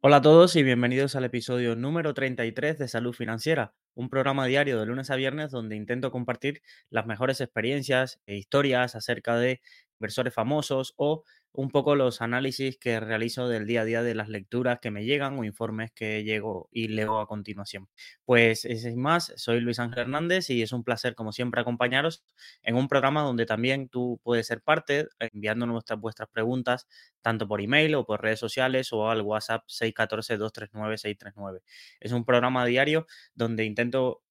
Hola a todos y bienvenidos al episodio número 33 de Salud Financiera, un programa diario de lunes a viernes donde intento compartir las mejores experiencias e historias acerca de inversores famosos o un poco los análisis que realizo del día a día de las lecturas que me llegan o informes que llego y leo a continuación. Pues eh, sin más, soy Luis Ángel Hernández y es un placer como siempre acompañaros en un programa donde también tú puedes ser parte enviándonos vuestras, vuestras preguntas tanto por email o por redes sociales o al WhatsApp 614-239-639. Es un programa diario donde intento,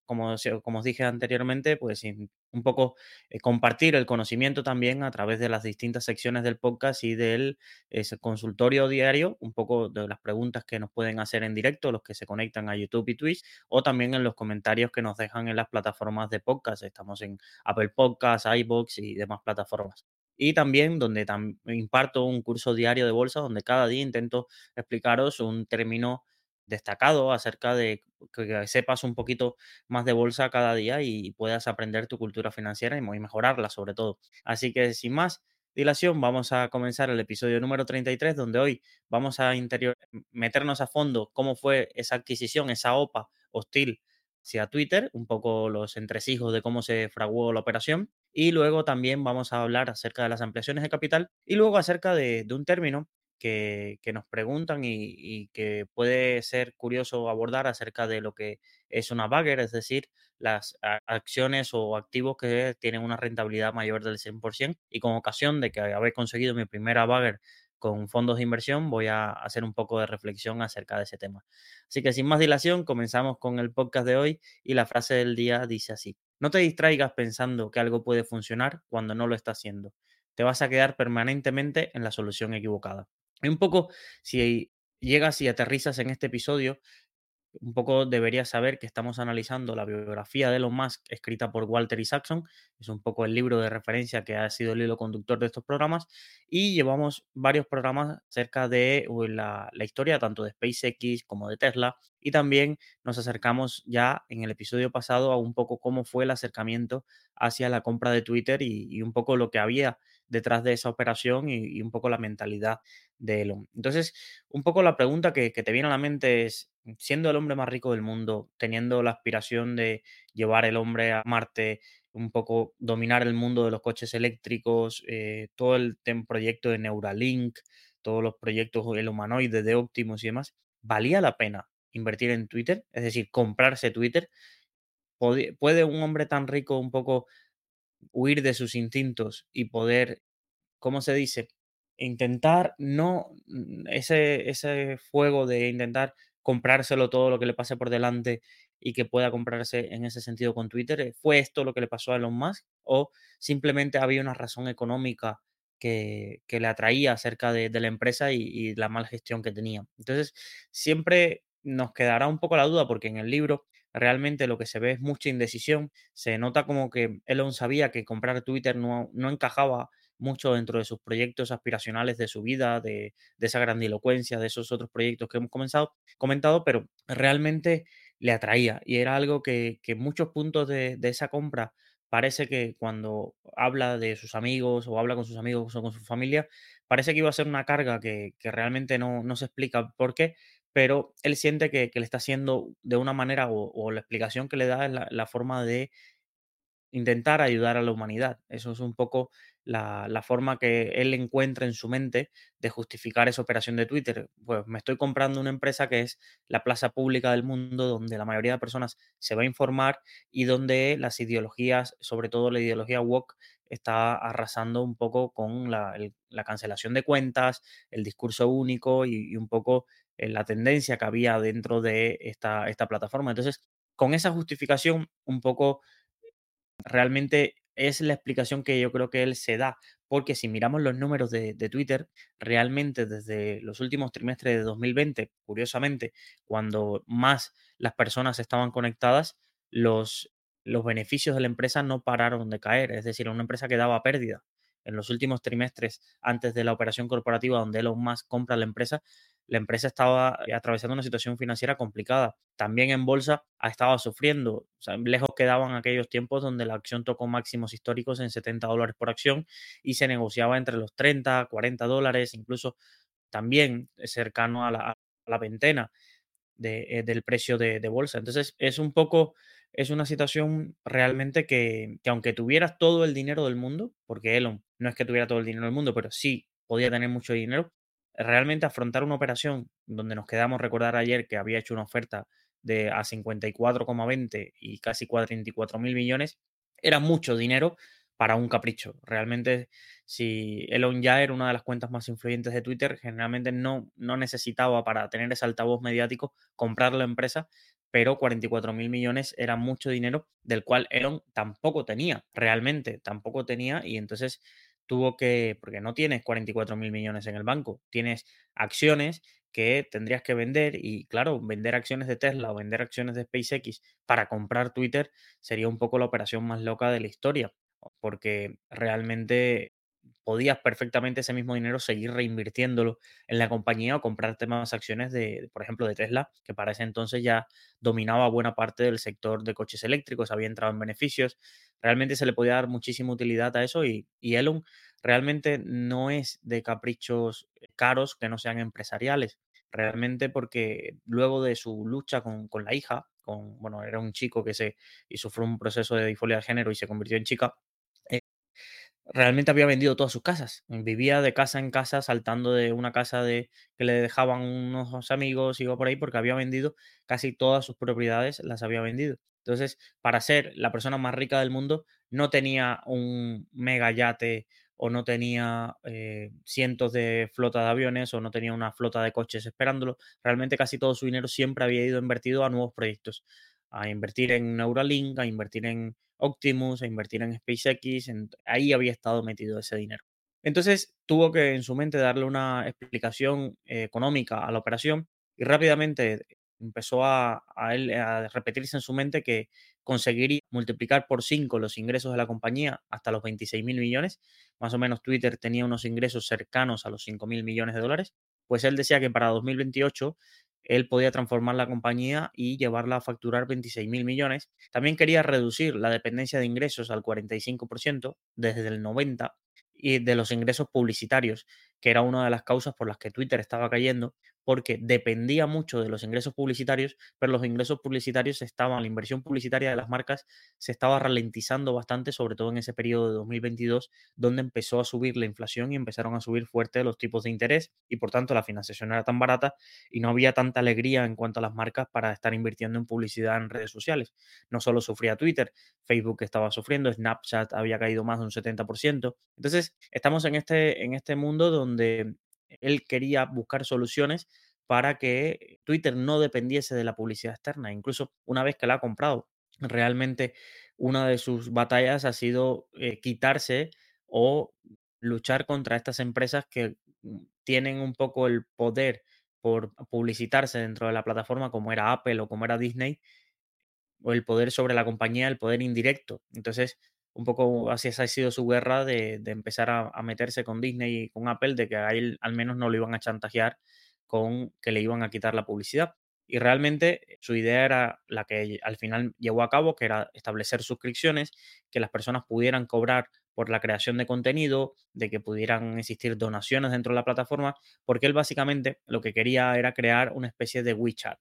como, como os dije anteriormente, pues un poco eh, compartir el conocimiento también a través de las distintas secciones del podcast y del ese consultorio diario, un poco de las preguntas que nos pueden hacer en directo, los que se conectan a YouTube y Twitch, o también en los comentarios que nos dejan en las plataformas de podcast. Estamos en Apple Podcasts, iBox y demás plataformas y también donde imparto un curso diario de bolsa donde cada día intento explicaros un término destacado acerca de que sepas un poquito más de bolsa cada día y puedas aprender tu cultura financiera y mejorarla sobre todo. Así que sin más dilación, vamos a comenzar el episodio número 33 donde hoy vamos a interior meternos a fondo cómo fue esa adquisición, esa OPA hostil hacia Twitter, un poco los entresijos de cómo se fraguó la operación y luego también vamos a hablar acerca de las ampliaciones de capital y luego acerca de, un término que, nos preguntan y, que puede ser curioso abordar acerca de lo que es una bagger, es decir, las acciones o activos que tienen una rentabilidad mayor del 100% y con ocasión de que haber conseguido mi primera bagger con fondos de inversión, voy a hacer un poco de reflexión acerca de ese tema. Así que sin más dilación, comenzamos con el podcast de hoy y la frase del día dice así. No te distraigas pensando que algo puede funcionar cuando no lo está haciendo. Te vas a quedar permanentemente en la solución equivocada. Un poco, si llegas y aterrizas en este episodio, un poco deberías saber que estamos analizando la biografía de Elon Musk escrita por Walter Isaacson, es un poco el libro de referencia que ha sido el hilo conductor de estos programas, y llevamos varios programas acerca de la, historia tanto de SpaceX como de Tesla, y también nos acercamos ya en el episodio pasado a un poco cómo fue el acercamiento hacia la compra de Twitter y, un poco lo que había detrás de esa operación y, un poco la mentalidad de Elon. Entonces, un poco la pregunta que, que te viene a la mente es, siendo el hombre más rico del mundo, teniendo la aspiración de llevar el hombre a Marte, un poco dominar el mundo de los coches eléctricos, eh, todo el proyecto de Neuralink, todos los proyectos, el humanoide de Optimus y demás, ¿valía la pena invertir en Twitter? Es decir, comprarse Twitter. ¿Puede un hombre tan rico un poco huir de sus instintos y poder, ¿cómo se dice? Intentar no, mm, ese, ese fuego de intentar comprárselo todo lo que le pase por delante y que pueda comprarse en ese sentido con Twitter. Eh, ¿Fue esto lo que le pasó a Elon Musk o simplemente había una razón económica que, le atraía acerca de, la empresa y, la mala gestión que tenía? Entonces, siempre nos quedará un poco la duda porque en el libro realmente lo que se ve es mucha indecisión. Se nota como que Elon sabía que comprar Twitter no, no encajaba mucho dentro de sus proyectos aspiracionales de su vida, de, esa grandilocuencia, de esos otros proyectos que hemos comenzado, comentado, pero realmente le atraía y era algo que, muchos puntos de, esa compra parece que cuando habla de sus amigos o habla con sus amigos o con su familia, parece que iba a ser una carga que, realmente no, se explica por qué, pero él siente que, le está haciendo de una manera o, la explicación que le da es la forma de intentar ayudar a la humanidad. Eso es un poco la, forma que él encuentra en su mente de justificar esa operación de Twitter. Pues me estoy comprando una empresa que es la plaza pública del mundo, donde la mayoría de personas se va a informar y donde las ideologías, sobre todo la ideología woke, está arrasando un poco con la, cancelación de cuentas, el discurso único y, un poco la tendencia que había dentro de esta, esta plataforma. Entonces, con esa justificación, un poco realmente es la explicación que yo creo que él se da, porque si miramos los números de, Twitter, realmente desde los últimos trimestres de 2020, curiosamente, cuando más las personas estaban conectadas, los, los beneficios de la empresa no pararon de caer, es decir, una empresa que daba pérdida en los últimos trimestres antes de la operación corporativa donde Elon Musk compra la empresa, la empresa estaba eh, atravesando una situación financiera complicada. También en bolsa ha estado sufriendo. lejos quedaban aquellos tiempos donde la acción tocó máximos históricos en 70 dólares por acción y se negociaba entre los 30, 40 dólares, incluso también cercano a la, la veintena de, eh, del precio de, de bolsa. Entonces, es un poco, es una situación realmente que, que aunque tuvieras todo el dinero del mundo, porque Elon no es que tuviera todo el dinero del mundo, pero sí podía tener mucho dinero, realmente afrontar una operación donde nos quedamos recordar ayer que había hecho una oferta de a 54,20 y casi 44 mil millones, era mucho dinero para un capricho. Realmente, si Elon ya era una de las cuentas más influyentes de Twitter, generalmente no, no necesitaba para tener ese altavoz mediático comprar la empresa, pero 44 mil millones era mucho dinero del cual Elon tampoco tenía, realmente tampoco tenía, y entonces tuvo que, porque no tienes 44 mil millones en el banco, tienes acciones que tendrías que vender y claro, vender acciones de Tesla o vender acciones de SpaceX para comprar Twitter sería un poco la operación más loca de la historia, porque realmente podías perfectamente ese mismo dinero seguir reinvirtiéndolo en la compañía o comprarte más acciones de, por ejemplo, de Tesla, que para ese entonces ya dominaba buena parte del sector de coches eléctricos, había entrado en beneficios. Realmente se le podía dar muchísima utilidad a eso y, y Elon realmente no es de caprichos caros que no sean empresariales. Realmente porque luego de su lucha con, con la hija, con, bueno, era un chico que se y sufrió un proceso de disforia de género y se convirtió en chica, realmente había vendido todas sus casas. Vivía de casa en casa, saltando de una casa de que le dejaban unos amigos, iba por ahí, porque había vendido casi todas sus propiedades, las había vendido. Entonces, para ser la persona más rica del mundo, no tenía un mega yate o no tenía eh, cientos de flota de aviones o no tenía una flota de coches esperándolo. Realmente casi todo su dinero siempre había ido invertido a nuevos proyectos, a invertir en Neuralink, a invertir en Optimus, a invertir en SpaceX, ahí había estado metido ese dinero. Entonces tuvo que en su mente darle una explicación eh, económica a la operación y rápidamente empezó a, él, a repetirse en su mente que conseguiría multiplicar por 5 los ingresos de la compañía hasta los 26 mil millones. Más o menos Twitter tenía unos ingresos cercanos a los 5 mil millones de dólares. Pues él decía que para 2028 él podía transformar la compañía y llevarla a facturar 26 mil millones. También quería reducir la dependencia de ingresos al 45% desde el 90% y de los ingresos publicitarios, que era una de las causas por las que Twitter estaba cayendo, porque dependía mucho de los ingresos publicitarios, pero los ingresos publicitarios estaban, la inversión publicitaria de las marcas se estaba ralentizando bastante, sobre todo en ese periodo de 2022, donde empezó a subir la inflación y empezaron a subir fuerte los tipos de interés y por tanto la financiación era tan barata y no había tanta alegría en cuanto a las marcas para estar invirtiendo en publicidad en redes sociales. No solo sufría Twitter, Facebook estaba sufriendo, Snapchat había caído más de un 70%. Entonces, estamos en este, en este mundo donde él quería buscar soluciones para que Twitter no dependiese de la publicidad externa. Incluso una vez que la ha comprado, realmente una de sus batallas ha sido eh, quitarse o luchar contra estas empresas que mm, tienen un poco el poder por publicitarse dentro de la plataforma, como era Apple o como era Disney, o el poder sobre la compañía, el poder indirecto. Entonces, un poco así esa ha sido su guerra de, empezar a, meterse con Disney y con Apple, de que a él al menos no lo iban a chantajear con que le iban a quitar la publicidad. Y realmente su idea era la que al final llevó a cabo, que era establecer suscripciones, que las personas pudieran cobrar por la creación de contenido, de que pudieran existir donaciones dentro de la plataforma, porque él básicamente lo que quería era crear una especie de WeChat.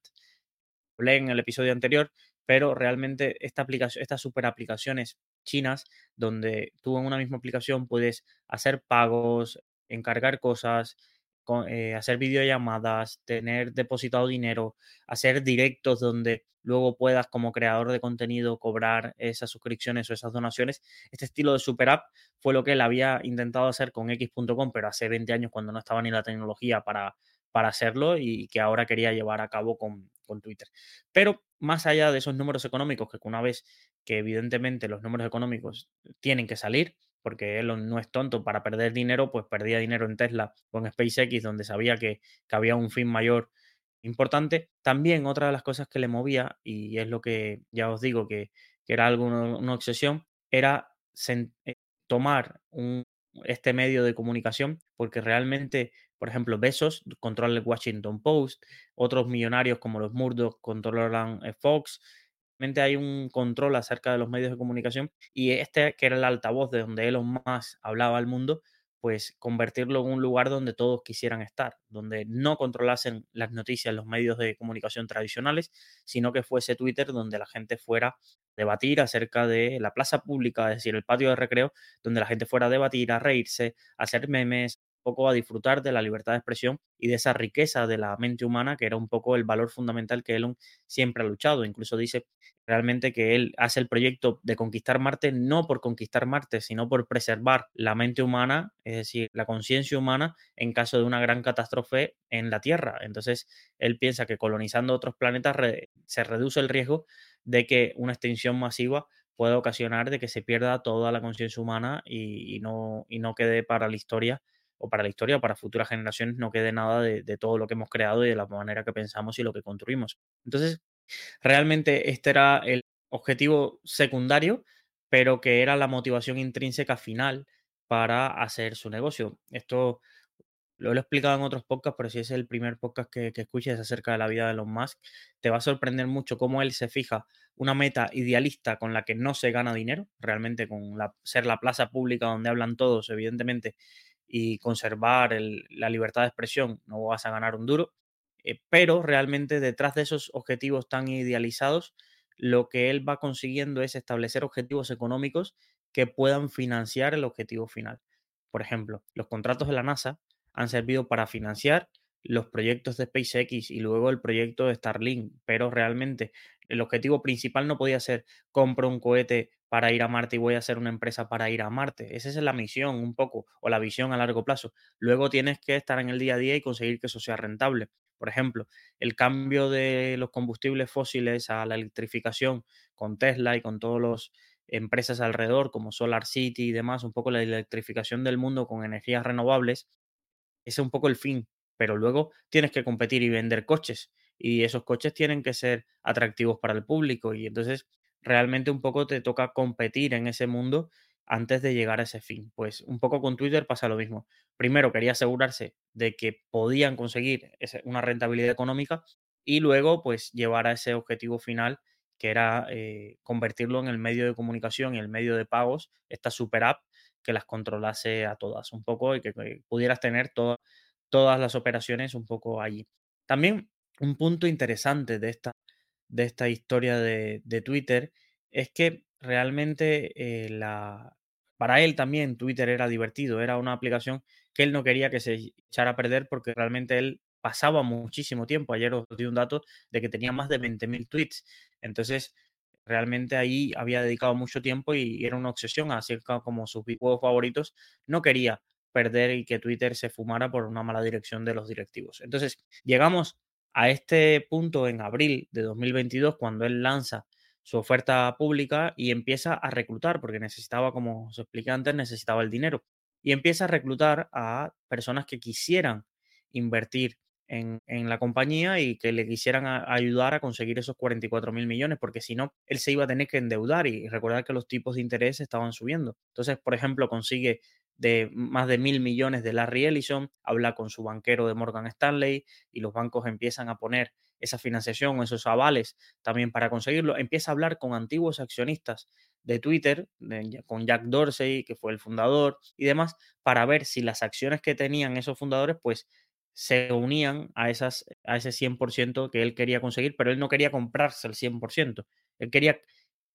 Hablé en el episodio anterior, pero realmente esta aplicación, estas super aplicaciones chinas donde tú en una misma aplicación puedes hacer pagos, encargar cosas, eh, hacer videollamadas, tener depositado dinero, hacer directos donde luego puedas como creador de contenido cobrar esas suscripciones o esas donaciones. Este estilo de super app fue lo que él había intentado hacer con X.com, pero hace 20 años cuando no estaba ni la tecnología para, para hacerlo y que ahora quería llevar a cabo con, con Twitter. Pero más allá de esos números económicos, que una vez que evidentemente los números económicos tienen que salir, porque él no es tonto para perder dinero, pues perdía dinero en Tesla o en SpaceX, donde sabía que, había un fin mayor importante. También otra de las cosas que le movía, y es lo que ya os digo que, era algo, una, obsesión, era eh, tomar este medio de comunicación, porque realmente por ejemplo, Besos controla el Washington Post, otros millonarios como los Murdoch controlan eh, Fox. Hay un control acerca de los medios de comunicación y este, que era el altavoz de donde Elon más hablaba al mundo, pues convertirlo en un lugar donde todos quisieran estar, donde no controlasen las noticias los medios de comunicación tradicionales, sino que fuese Twitter donde la gente fuera a debatir acerca de la plaza pública, es decir, el patio de recreo, donde la gente fuera a debatir, a reírse, a hacer memes, poco a disfrutar de la libertad de expresión y de esa riqueza de la mente humana, que era un poco el valor fundamental que Elon siempre ha luchado. Incluso dice realmente que él hace el proyecto de conquistar Marte no por conquistar Marte, sino por preservar la mente humana, es decir, la conciencia humana en caso de una gran catástrofe en la Tierra. Entonces, él piensa que colonizando otros planetas se reduce el riesgo de que una extinción masiva pueda ocasionar de que se pierda toda la conciencia humana y, no, y no quede para la historia o para la historia o para futuras generaciones no quede nada de, todo lo que hemos creado y de la manera que pensamos y lo que construimos. Entonces, Realmente este era el objetivo secundario, pero que era la motivación intrínseca final para hacer su negocio. Esto lo he explicado en otros podcasts, pero si es el primer podcast que, escuches acerca de la vida de Elon Musk, te va a sorprender mucho cómo él se fija una meta idealista con la que no se gana dinero, realmente con ser la plaza pública donde hablan todos, evidentemente, y conservar la libertad de expresión, no vas a ganar un duro. Eh, pero realmente detrás de esos objetivos tan idealizados, lo que él va consiguiendo es establecer objetivos económicos que puedan financiar el objetivo final. Por ejemplo, los contratos de la NASA han servido para financiar los proyectos de SpaceX y luego el proyecto de Starlink, pero realmente el objetivo principal no podía ser compro un cohete para ir a Marte y voy a hacer una empresa para ir a Marte. Esa es la misión un poco o la visión a largo plazo. Luego tienes que estar en el día a día y conseguir que eso sea rentable. Por ejemplo, el cambio de los combustibles fósiles a la electrificación con Tesla y con todas las empresas alrededor como Solar City y demás, un poco la electrificación del mundo con energías renovables, ese es un poco el fin, pero luego tienes que competir y vender coches y esos coches tienen que ser atractivos para el público y entonces realmente un poco te toca competir en ese mundo antes de llegar a ese fin. Pues un poco con Twitter pasa lo mismo. Primero quería asegurarse de que podían conseguir una rentabilidad económica y luego pues llevar a ese objetivo final que era eh, convertirlo en el medio de comunicación y el medio de pagos, esta super app que las controlase a todas un poco y que, pudieras tener todas las operaciones un poco allí. También un punto interesante de esta, de esta historia de, Twitter es que realmente eh, la, para él también Twitter era divertido, era una aplicación que él no quería que se echara a perder porque realmente él pasaba muchísimo tiempo. Ayer os di un dato de que tenía más de 20.000 tweets. Entonces, realmente ahí había dedicado mucho tiempo y era una obsesión, así como sus juegos favoritos. No quería perder y que Twitter se fumara por una mala dirección de los directivos. Entonces, llegamos a este punto en abril de 2022 cuando él lanza su oferta pública y empieza a reclutar, porque necesitaba, como os expliqué antes, necesitaba el dinero. Y empieza a reclutar a personas que quisieran invertir en, la compañía y que le quisieran ayudar a conseguir esos 44 mil millones, porque si no, él se iba a tener que endeudar y recordar que los tipos de interés estaban subiendo. Entonces, por ejemplo, consigue de más de mil millones de Larry Ellison, habla con su banquero de Morgan Stanley y los bancos empiezan a poner esa financiación, esos avales también para conseguirlo. Empieza a hablar con antiguos accionistas de Twitter, con Jack Dorsey, que fue el fundador y demás, para ver si las acciones que tenían esos fundadores, pues se unían a, esas, a ese 100% que él quería conseguir, pero él no quería comprarse el 100%. Él quería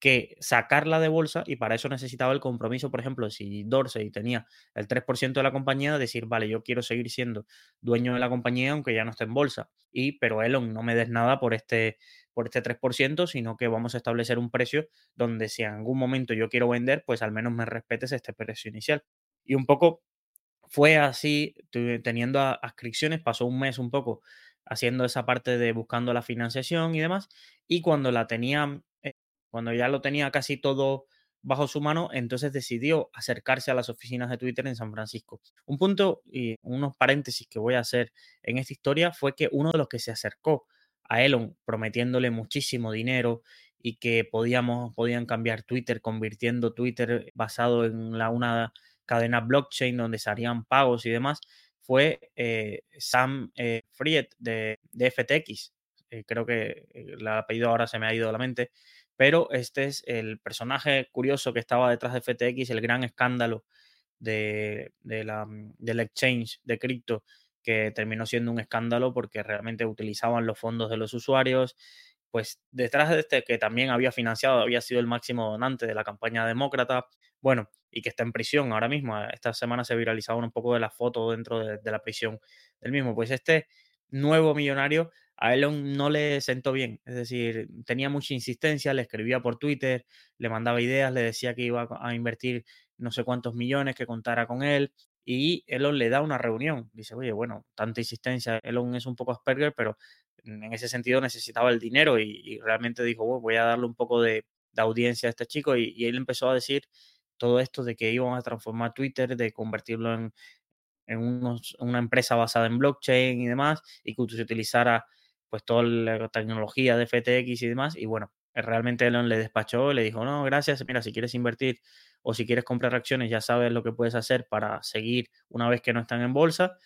que sacarla de bolsa y para eso necesitaba el compromiso, por ejemplo, si Dorsey tenía el 3% de la compañía, decir, vale, yo quiero seguir siendo dueño de la compañía aunque ya no esté en bolsa. Y, pero Elon, no me des nada por este, por este 3%, sino que vamos a establecer un precio donde si en algún momento yo quiero vender, pues al menos me respetes este precio inicial. Y un poco fue así, teniendo adscripciones, pasó un mes un poco haciendo esa parte de buscando la financiación y demás, y cuando la tenía cuando ya lo tenía casi todo bajo su mano, entonces decidió acercarse a las oficinas de Twitter en San Francisco. Un punto y unos paréntesis que voy a hacer en esta historia fue que uno de los que se acercó a Elon prometiéndole muchísimo dinero y que podíamos, podían cambiar Twitter convirtiendo Twitter basado en la, una cadena blockchain donde se harían pagos y demás, fue eh, Sam eh, Fried de, FTX. Eh, creo que el apellido ahora se me ha ido de la mente pero este es el personaje curioso que estaba detrás de FTX, el gran escándalo de, la, mm, del exchange de cripto que terminó siendo un escándalo porque realmente utilizaban los fondos de los usuarios. Pues detrás de este, que también había financiado, había sido el máximo donante de la campaña demócrata, bueno, y que está en prisión ahora mismo. Esta semana se viralizaban un poco de la foto dentro de, la prisión del mismo. Pues este nuevo millonario a Elon no le sentó bien. Es decir, tenía mucha insistencia, le escribía por Twitter, le mandaba ideas, le decía que iba a invertir no sé cuántos millones, que contara con él. Y Elon le da una reunión. Dice, oye, bueno, tanta insistencia. Elon es un poco Asperger, pero en ese sentido necesitaba el dinero y, realmente dijo, voy a darle un poco de, audiencia a este chico. Y, él empezó a decir todo esto de que iban a transformar Twitter, de convertirlo en, una empresa basada en blockchain y demás, y que se utilizara pues toda la tecnología de FTX y demás. Y bueno, realmente Elon le despachó, le dijo, no, gracias, mira, si quieres invertir o si quieres comprar acciones, ya sabes lo que puedes hacer para seguir una vez que no están en bolsa.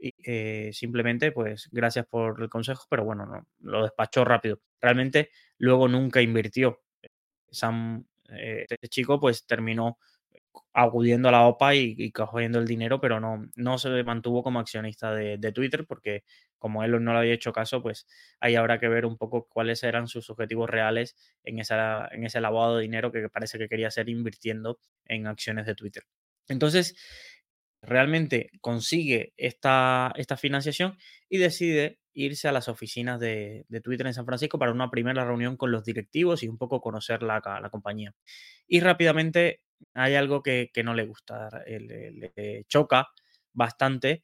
Y, eh, simplemente, pues, gracias por el consejo, pero bueno, no, lo despachó rápido. Realmente luego nunca invirtió. Sam, eh, este chico, pues terminó acudiendo a la OPA y, cogiendo el dinero, pero no, no se mantuvo como accionista de, Twitter porque como él no le había hecho caso, pues ahí habrá que ver un poco cuáles eran sus objetivos reales en, esa, en ese lavado de dinero que parece que quería hacer invirtiendo en acciones de Twitter. Entonces, realmente consigue esta, esta financiación y decide irse a las oficinas de, Twitter en San Francisco para una primera reunión con los directivos y un poco conocer la, la compañía. Y rápidamente hay algo que, no le gusta, le, choca bastante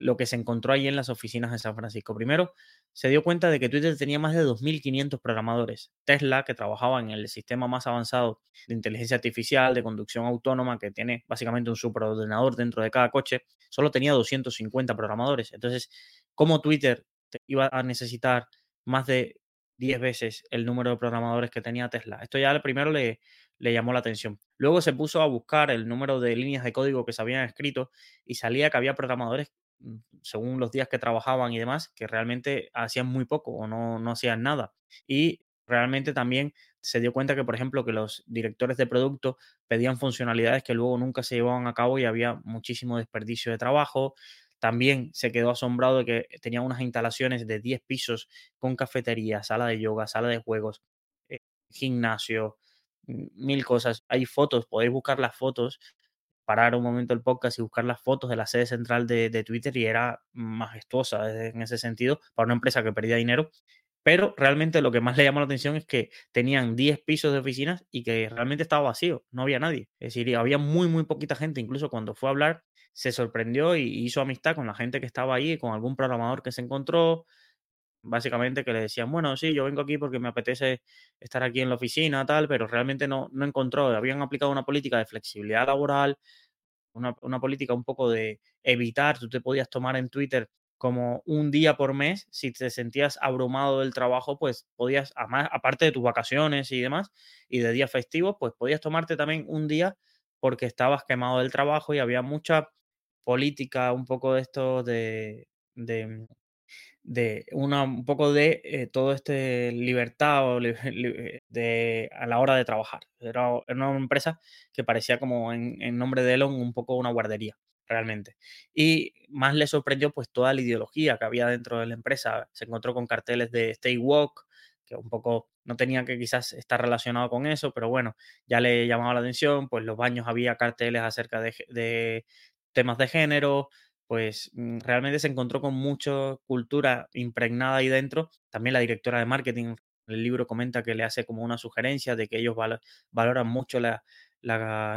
lo que se encontró ahí en las oficinas de San Francisco. Primero, se dio cuenta de que Twitter tenía más de 2.500 programadores. Tesla, que trabajaba en el sistema más avanzado de inteligencia artificial, de conducción autónoma, que tiene básicamente un superordenador dentro de cada coche, solo tenía 250 programadores. Entonces, ¿cómo Twitter iba a necesitar más de 10 veces el número de programadores que tenía Tesla? Esto ya primero le, le llamó la atención. Luego se puso a buscar el número de líneas de código que se habían escrito y salía que había programadores, mm, según los días que trabajaban y demás, que realmente hacían muy poco o no, no hacían nada. Y realmente también se dio cuenta que, por ejemplo, que los directores de producto pedían funcionalidades que luego nunca se llevaban a cabo y había muchísimo desperdicio de trabajo. También se quedó asombrado de que tenía unas instalaciones de 10 pisos con cafetería, sala de yoga, sala de juegos, eh, gimnasio, mil cosas. Hay fotos, podéis buscar las fotos, parar un momento el podcast y buscar las fotos de la sede central de, Twitter y era majestuosa en ese sentido para una empresa que perdía dinero. Pero realmente lo que más le llamó la atención es que tenían 10 pisos de oficinas y que realmente estaba vacío, no había nadie. Es decir, había muy, muy poquita gente. Incluso cuando fue a hablar, se sorprendió y hizo amistad con la gente que estaba ahí, con algún programador que se encontró, básicamente que le decían, bueno, sí, yo vengo aquí porque me apetece estar aquí en la oficina, tal, pero realmente no, no encontró, habían aplicado una política de flexibilidad laboral, una, política un poco de evitar, tú te podías tomar en Twitter como un día por mes, si te sentías abrumado del trabajo, pues podías, aparte de tus vacaciones y demás, y de días festivos, pues podías tomarte también un día porque estabas quemado del trabajo y había mucha política, un poco de esto de, de de una, un poco de eh, todo este libertad a la hora de trabajar. Era, una empresa que parecía como en, nombre de Elon un poco una guardería, realmente. Y más le sorprendió pues toda la ideología que había dentro de la empresa. Se encontró con carteles de Stay Walk, que un poco no tenía que quizás estar relacionado con eso, pero bueno, ya le llamaba la atención, pues los baños había carteles acerca de temas de género, pues mm, realmente se encontró con mucha cultura impregnada ahí dentro. También la directora de marketing el libro comenta que le hace como una sugerencia de que ellos valoran mucho la,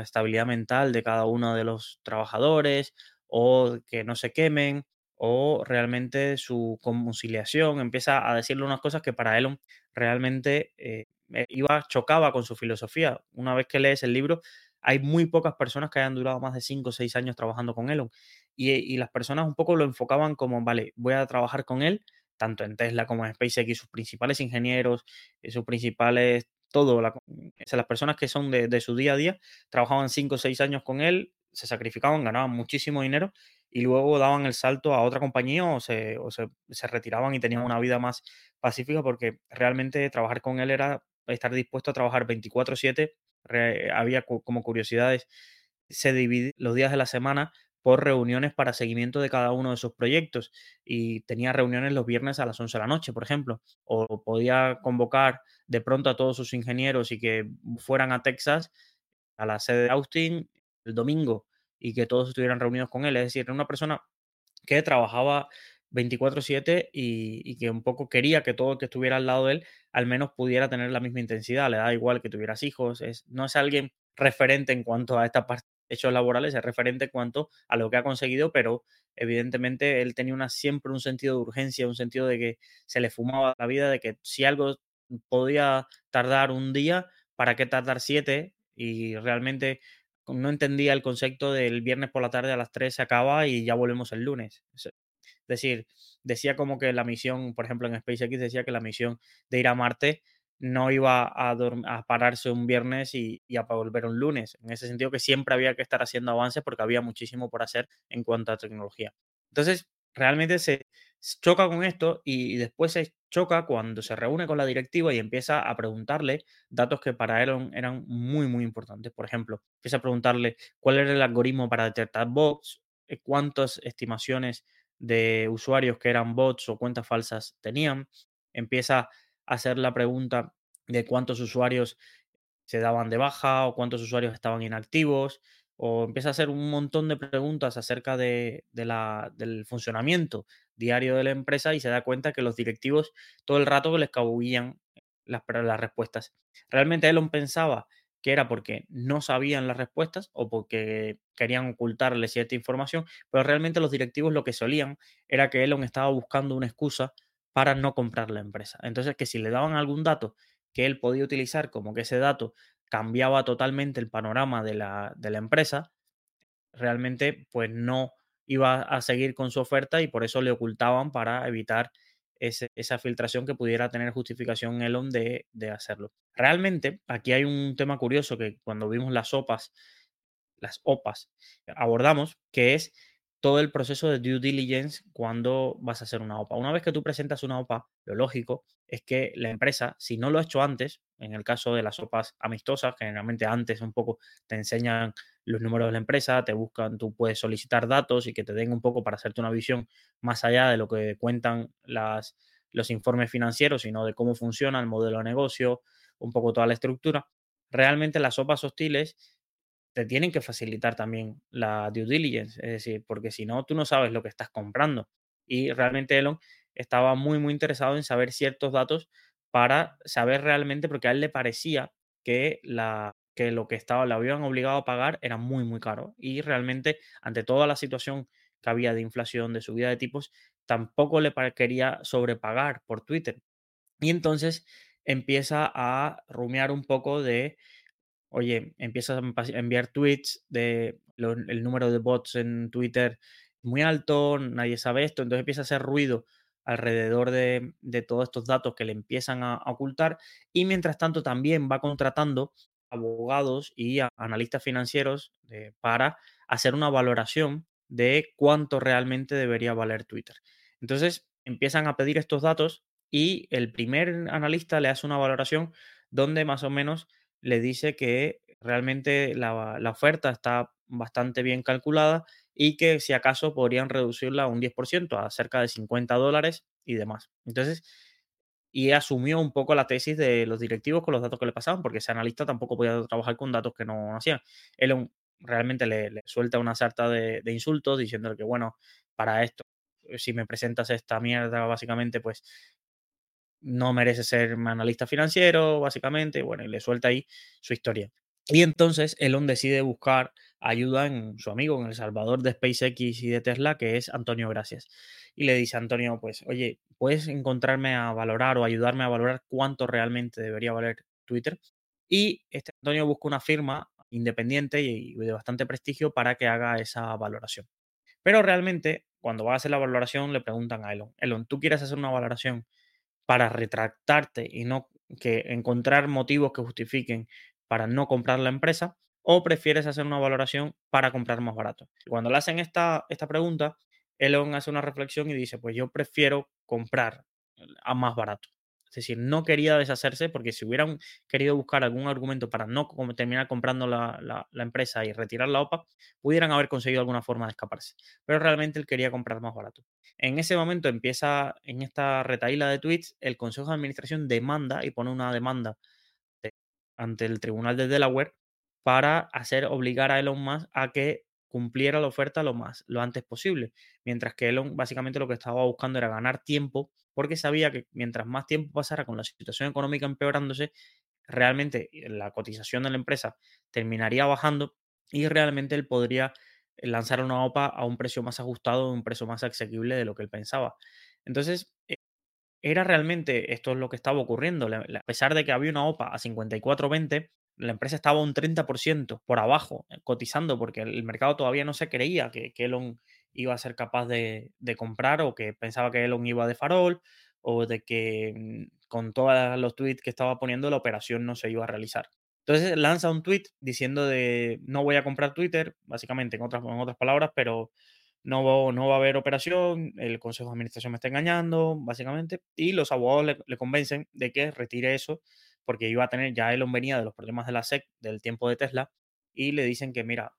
estabilidad mental de cada uno de los trabajadores o que no se quemen o realmente su conciliación. Empieza a decirle unas cosas que para Elon realmente eh, iba, chocaba con su filosofía. Una vez que lees el libro, hay muy pocas personas que hayan durado más de 5 o 6 años trabajando con Elon. Y, las personas un poco lo enfocaban como, vale, voy a trabajar con él, tanto en Tesla como en SpaceX, sus principales ingenieros, eh, sus principales, todo. La, las personas que son de, su día a día trabajaban 5 o 6 años con él, se sacrificaban, ganaban muchísimo dinero y luego daban el salto a otra compañía o se, o se, se retiraban y tenían una vida más pacífica porque realmente trabajar con él era estar dispuesto a trabajar 24/7 había como curiosidades, se divide los días de la semana por reuniones para seguimiento de cada uno de sus proyectos y tenía reuniones los viernes a las 11 de la noche, por ejemplo, o podía convocar de pronto a todos sus ingenieros y que fueran a Texas, a la sede de Austin, el domingo y que todos estuvieran reunidos con él. Es decir, era una persona que trabajaba 24/7 y, que un poco quería que todo el que estuviera al lado de él al menos pudiera tener la misma intensidad. Le da igual que tuvieras hijos, no es alguien referente en cuanto a esta parte hechos laborales, es referente en cuanto a lo que ha conseguido, pero evidentemente él tenía una, siempre un sentido de urgencia, un sentido de que se le fumaba la vida, de que si algo podía tardar un día, ¿para qué tardar siete? Y realmente no entendía el concepto del viernes por la tarde a las 3 se acaba y ya volvemos el lunes. Es decir, decía como que la misión, por ejemplo en SpaceX decía que la misión de ir a Marte no iba a, pararse un viernes y, y, a volver un lunes. En ese sentido que siempre había que estar haciendo avances porque había muchísimo por hacer en cuanto a tecnología. Entonces, realmente se choca con esto y después se choca cuando se reúne con la directiva y empieza a preguntarle datos que para él eran muy, muy importantes. Por ejemplo, empieza a preguntarle cuál era el algoritmo para detectar bots, eh, cuántas estimaciones de usuarios que eran bots o cuentas falsas tenían. Empieza hacer la pregunta de cuántos usuarios se daban de baja o cuántos usuarios estaban inactivos, o empieza a hacer un montón de preguntas acerca de, la, del funcionamiento diario de la empresa y se da cuenta que los directivos todo el rato les cabullían las, las respuestas. Realmente Elon pensaba que era porque no sabían las respuestas o porque querían ocultarle cierta información, pero realmente los directivos lo que solían era que Elon estaba buscando una excusa para no comprar la empresa. Entonces, que si le daban algún dato que él podía utilizar, como que ese dato cambiaba totalmente el panorama de la, de la empresa, realmente pues no iba a seguir con su oferta y por eso le ocultaban para evitar esa filtración que pudiera tener justificación Elon de, de hacerlo. Realmente, aquí hay un tema curioso que cuando vimos las OPAs, las OPAs, abordamos, que es todo el proceso de due diligence cuando vas a hacer una OPA. Una vez que tú presentas una OPA, lo lógico es que la empresa, si no lo ha hecho antes, en el caso de las OPAs amistosas, generalmente antes un poco te enseñan los números de la empresa, te buscan, tú puedes solicitar datos y que te den un poco para hacerte una visión más allá de lo que cuentan las, los informes financieros, sino de cómo funciona el modelo de negocio, un poco toda la estructura. Realmente las OPAs hostiles te tienen que facilitar también la due diligence, es decir, porque si no, tú no sabes lo que estás comprando. Y realmente Elon estaba muy, muy interesado en saber ciertos datos para saber realmente, porque a él le parecía que, la, que lo que estaba, le habían obligado a pagar era muy, muy caro. Y realmente, ante toda la situación que había de inflación, de subida de tipos, tampoco le quería sobrepagar por Twitter. Y entonces empieza a rumiar un poco de oye, empiezas a enviar tweets de el número de bots en Twitter muy alto, nadie sabe esto, entonces empieza a hacer ruido alrededor de, todos estos datos que le empiezan a, ocultar y mientras tanto también va contratando abogados y analistas financieros para hacer una valoración de cuánto realmente debería valer Twitter. Entonces empiezan a pedir estos datos y el primer analista le hace una valoración donde más o menos le dice que realmente la, oferta está bastante bien calculada y que si acaso podrían reducirla un 10%, a cerca de 50 dólares y demás. Entonces, y asumió un poco la tesis de los directivos con los datos que le pasaban, porque ese analista tampoco podía trabajar con datos que no hacían. Él realmente le, suelta una sarta de, de, insultos diciéndole que, bueno, para esto, si me presentas esta mierda, básicamente, pues no merece ser analista financiero, básicamente, bueno, y le suelta ahí su historia. Y entonces Elon decide buscar ayuda en su amigo, en el salvador de SpaceX y de Tesla, que es Antonio Gracias. Y le dice a Antonio, pues, oye, ¿puedes encontrarme a valorar o ayudarme a valorar cuánto realmente debería valer Twitter? Y este Antonio busca una firma independiente y de bastante prestigio para que haga esa valoración. Pero realmente, cuando va a hacer la valoración, le preguntan a Elon, Elon, ¿tú quieres hacer una valoración para retractarte y no que encontrar motivos que justifiquen para no comprar la empresa o prefieres hacer una valoración para comprar más barato. Cuando le hacen esta, esta pregunta, Elon hace una reflexión y dice, pues yo prefiero comprar a más barato. Es decir, no quería deshacerse porque si hubieran querido buscar algún argumento para no terminar comprando la, la, empresa y retirar la OPA, pudieran haber conseguido alguna forma de escaparse. Pero realmente él quería comprar más barato. En ese momento empieza, en esta retaíla de tweets, el Consejo de Administración demanda y pone una demanda ante el Tribunal de Delaware para hacer obligar a Elon Musk a que cumpliera la oferta lo más lo antes posible, mientras que Elon básicamente lo que estaba buscando era ganar tiempo porque sabía que mientras más tiempo pasara con la situación económica empeorándose, realmente la cotización de la empresa terminaría bajando y realmente él podría lanzar una OPA a un precio más ajustado, un precio más asequible de lo que él pensaba. Entonces, eh, era realmente esto es lo que estaba ocurriendo. A pesar de que había una OPA a 54.20, la empresa estaba un 30% por abajo eh, cotizando porque el mercado todavía no se creía que, Elon iba a ser capaz de, comprar o que pensaba que Elon iba de farol o de que mm, con todos los tweets que estaba poniendo la operación no se iba a realizar. Entonces lanza un tweet diciendo de no voy a comprar Twitter, básicamente en otras, en otras palabras, pero no, no va a haber operación, el Consejo de Administración me está engañando, básicamente, y los abogados le convencen de que retire eso porque iba a tener, ya Elon venía de los problemas de la SEC, del tiempo de Tesla, y le dicen que, mira,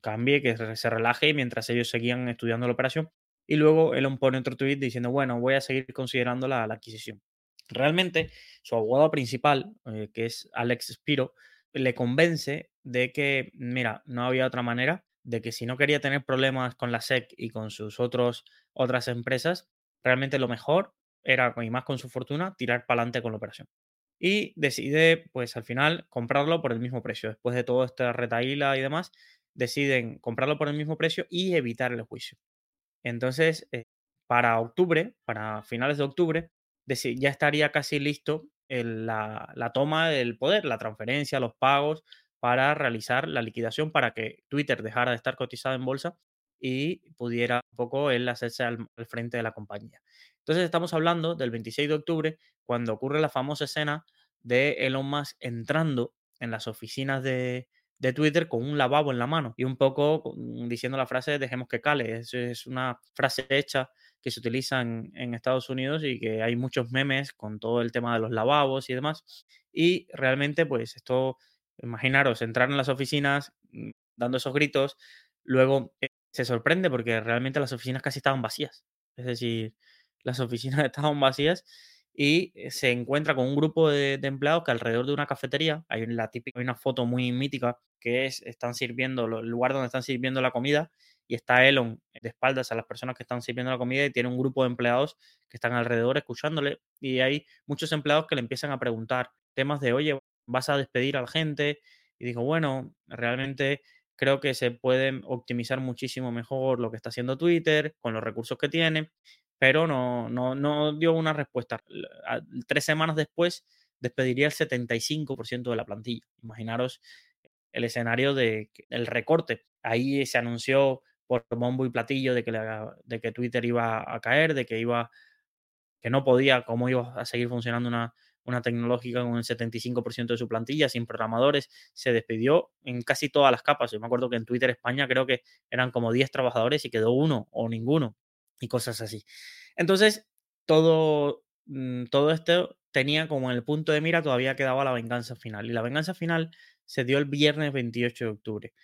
cambie, que se relaje mientras ellos seguían estudiando la operación. Y luego Elon pone otro tweet diciendo, bueno, voy a seguir considerando la, adquisición. Realmente, su abogado principal, eh, que es Alex Spiro, le convence de que, mira, no había otra manera, de que si no quería tener problemas con la SEC y con sus otros, otras empresas, realmente lo mejor era, y más con su fortuna, tirar para adelante con la operación y decide, pues al final, comprarlo por el mismo precio. Después de toda esta retaíla y demás, deciden comprarlo por el mismo precio y evitar el juicio. Entonces, eh, para octubre, para finales de octubre, ya estaría casi listo la, toma del poder, la transferencia, los pagos para realizar la liquidación para que Twitter dejara de estar cotizado en bolsa y pudiera un poco él hacerse al frente de la compañía. Entonces estamos hablando del 26 de octubre, cuando ocurre la famosa escena de Elon Musk entrando en las oficinas de, Twitter con un lavabo en la mano y un poco diciendo la frase dejemos que cale. Es, es una frase hecha que se utiliza en, en, Estados Unidos y que hay muchos memes con todo el tema de los lavabos y demás. Y realmente, pues esto, imaginaros, entrar en las oficinas mm, dando esos gritos, luego eh, se sorprende porque realmente las oficinas casi estaban vacías. Es decir, las oficinas estaban vacías y eh, se encuentra con un grupo de, empleados que alrededor de una cafetería, hay la típica, hay una foto muy mítica que es, están sirviendo, el lugar donde están sirviendo la comida y está Elon de espaldas a las personas que están sirviendo la comida y tiene un grupo de empleados que están alrededor escuchándole y hay muchos empleados que le empiezan a preguntar temas de, oye, ¿vas a despedir a la gente? Y digo, bueno, realmente creo que se puede optimizar muchísimo mejor lo que está haciendo Twitter con los recursos que tiene pero no, no, no dio una respuesta. Tres semanas después despediría el 75% de la plantilla. Imaginaros el escenario de el recorte. Ahí se anunció por bombo y platillo de que, de que Twitter iba a caer, de que iba que no podía, cómo iba a seguir funcionando una, una tecnológica con el 75% de su plantilla, sin programadores, se despidió en casi todas las capas. Yo me acuerdo que en Twitter España creo que eran como 10 trabajadores y quedó uno o ninguno y cosas así. Entonces, todo, mm, todo esto tenía como en el punto de mira todavía quedaba la venganza final. Y la venganza final se dio el viernes 28 de octubre.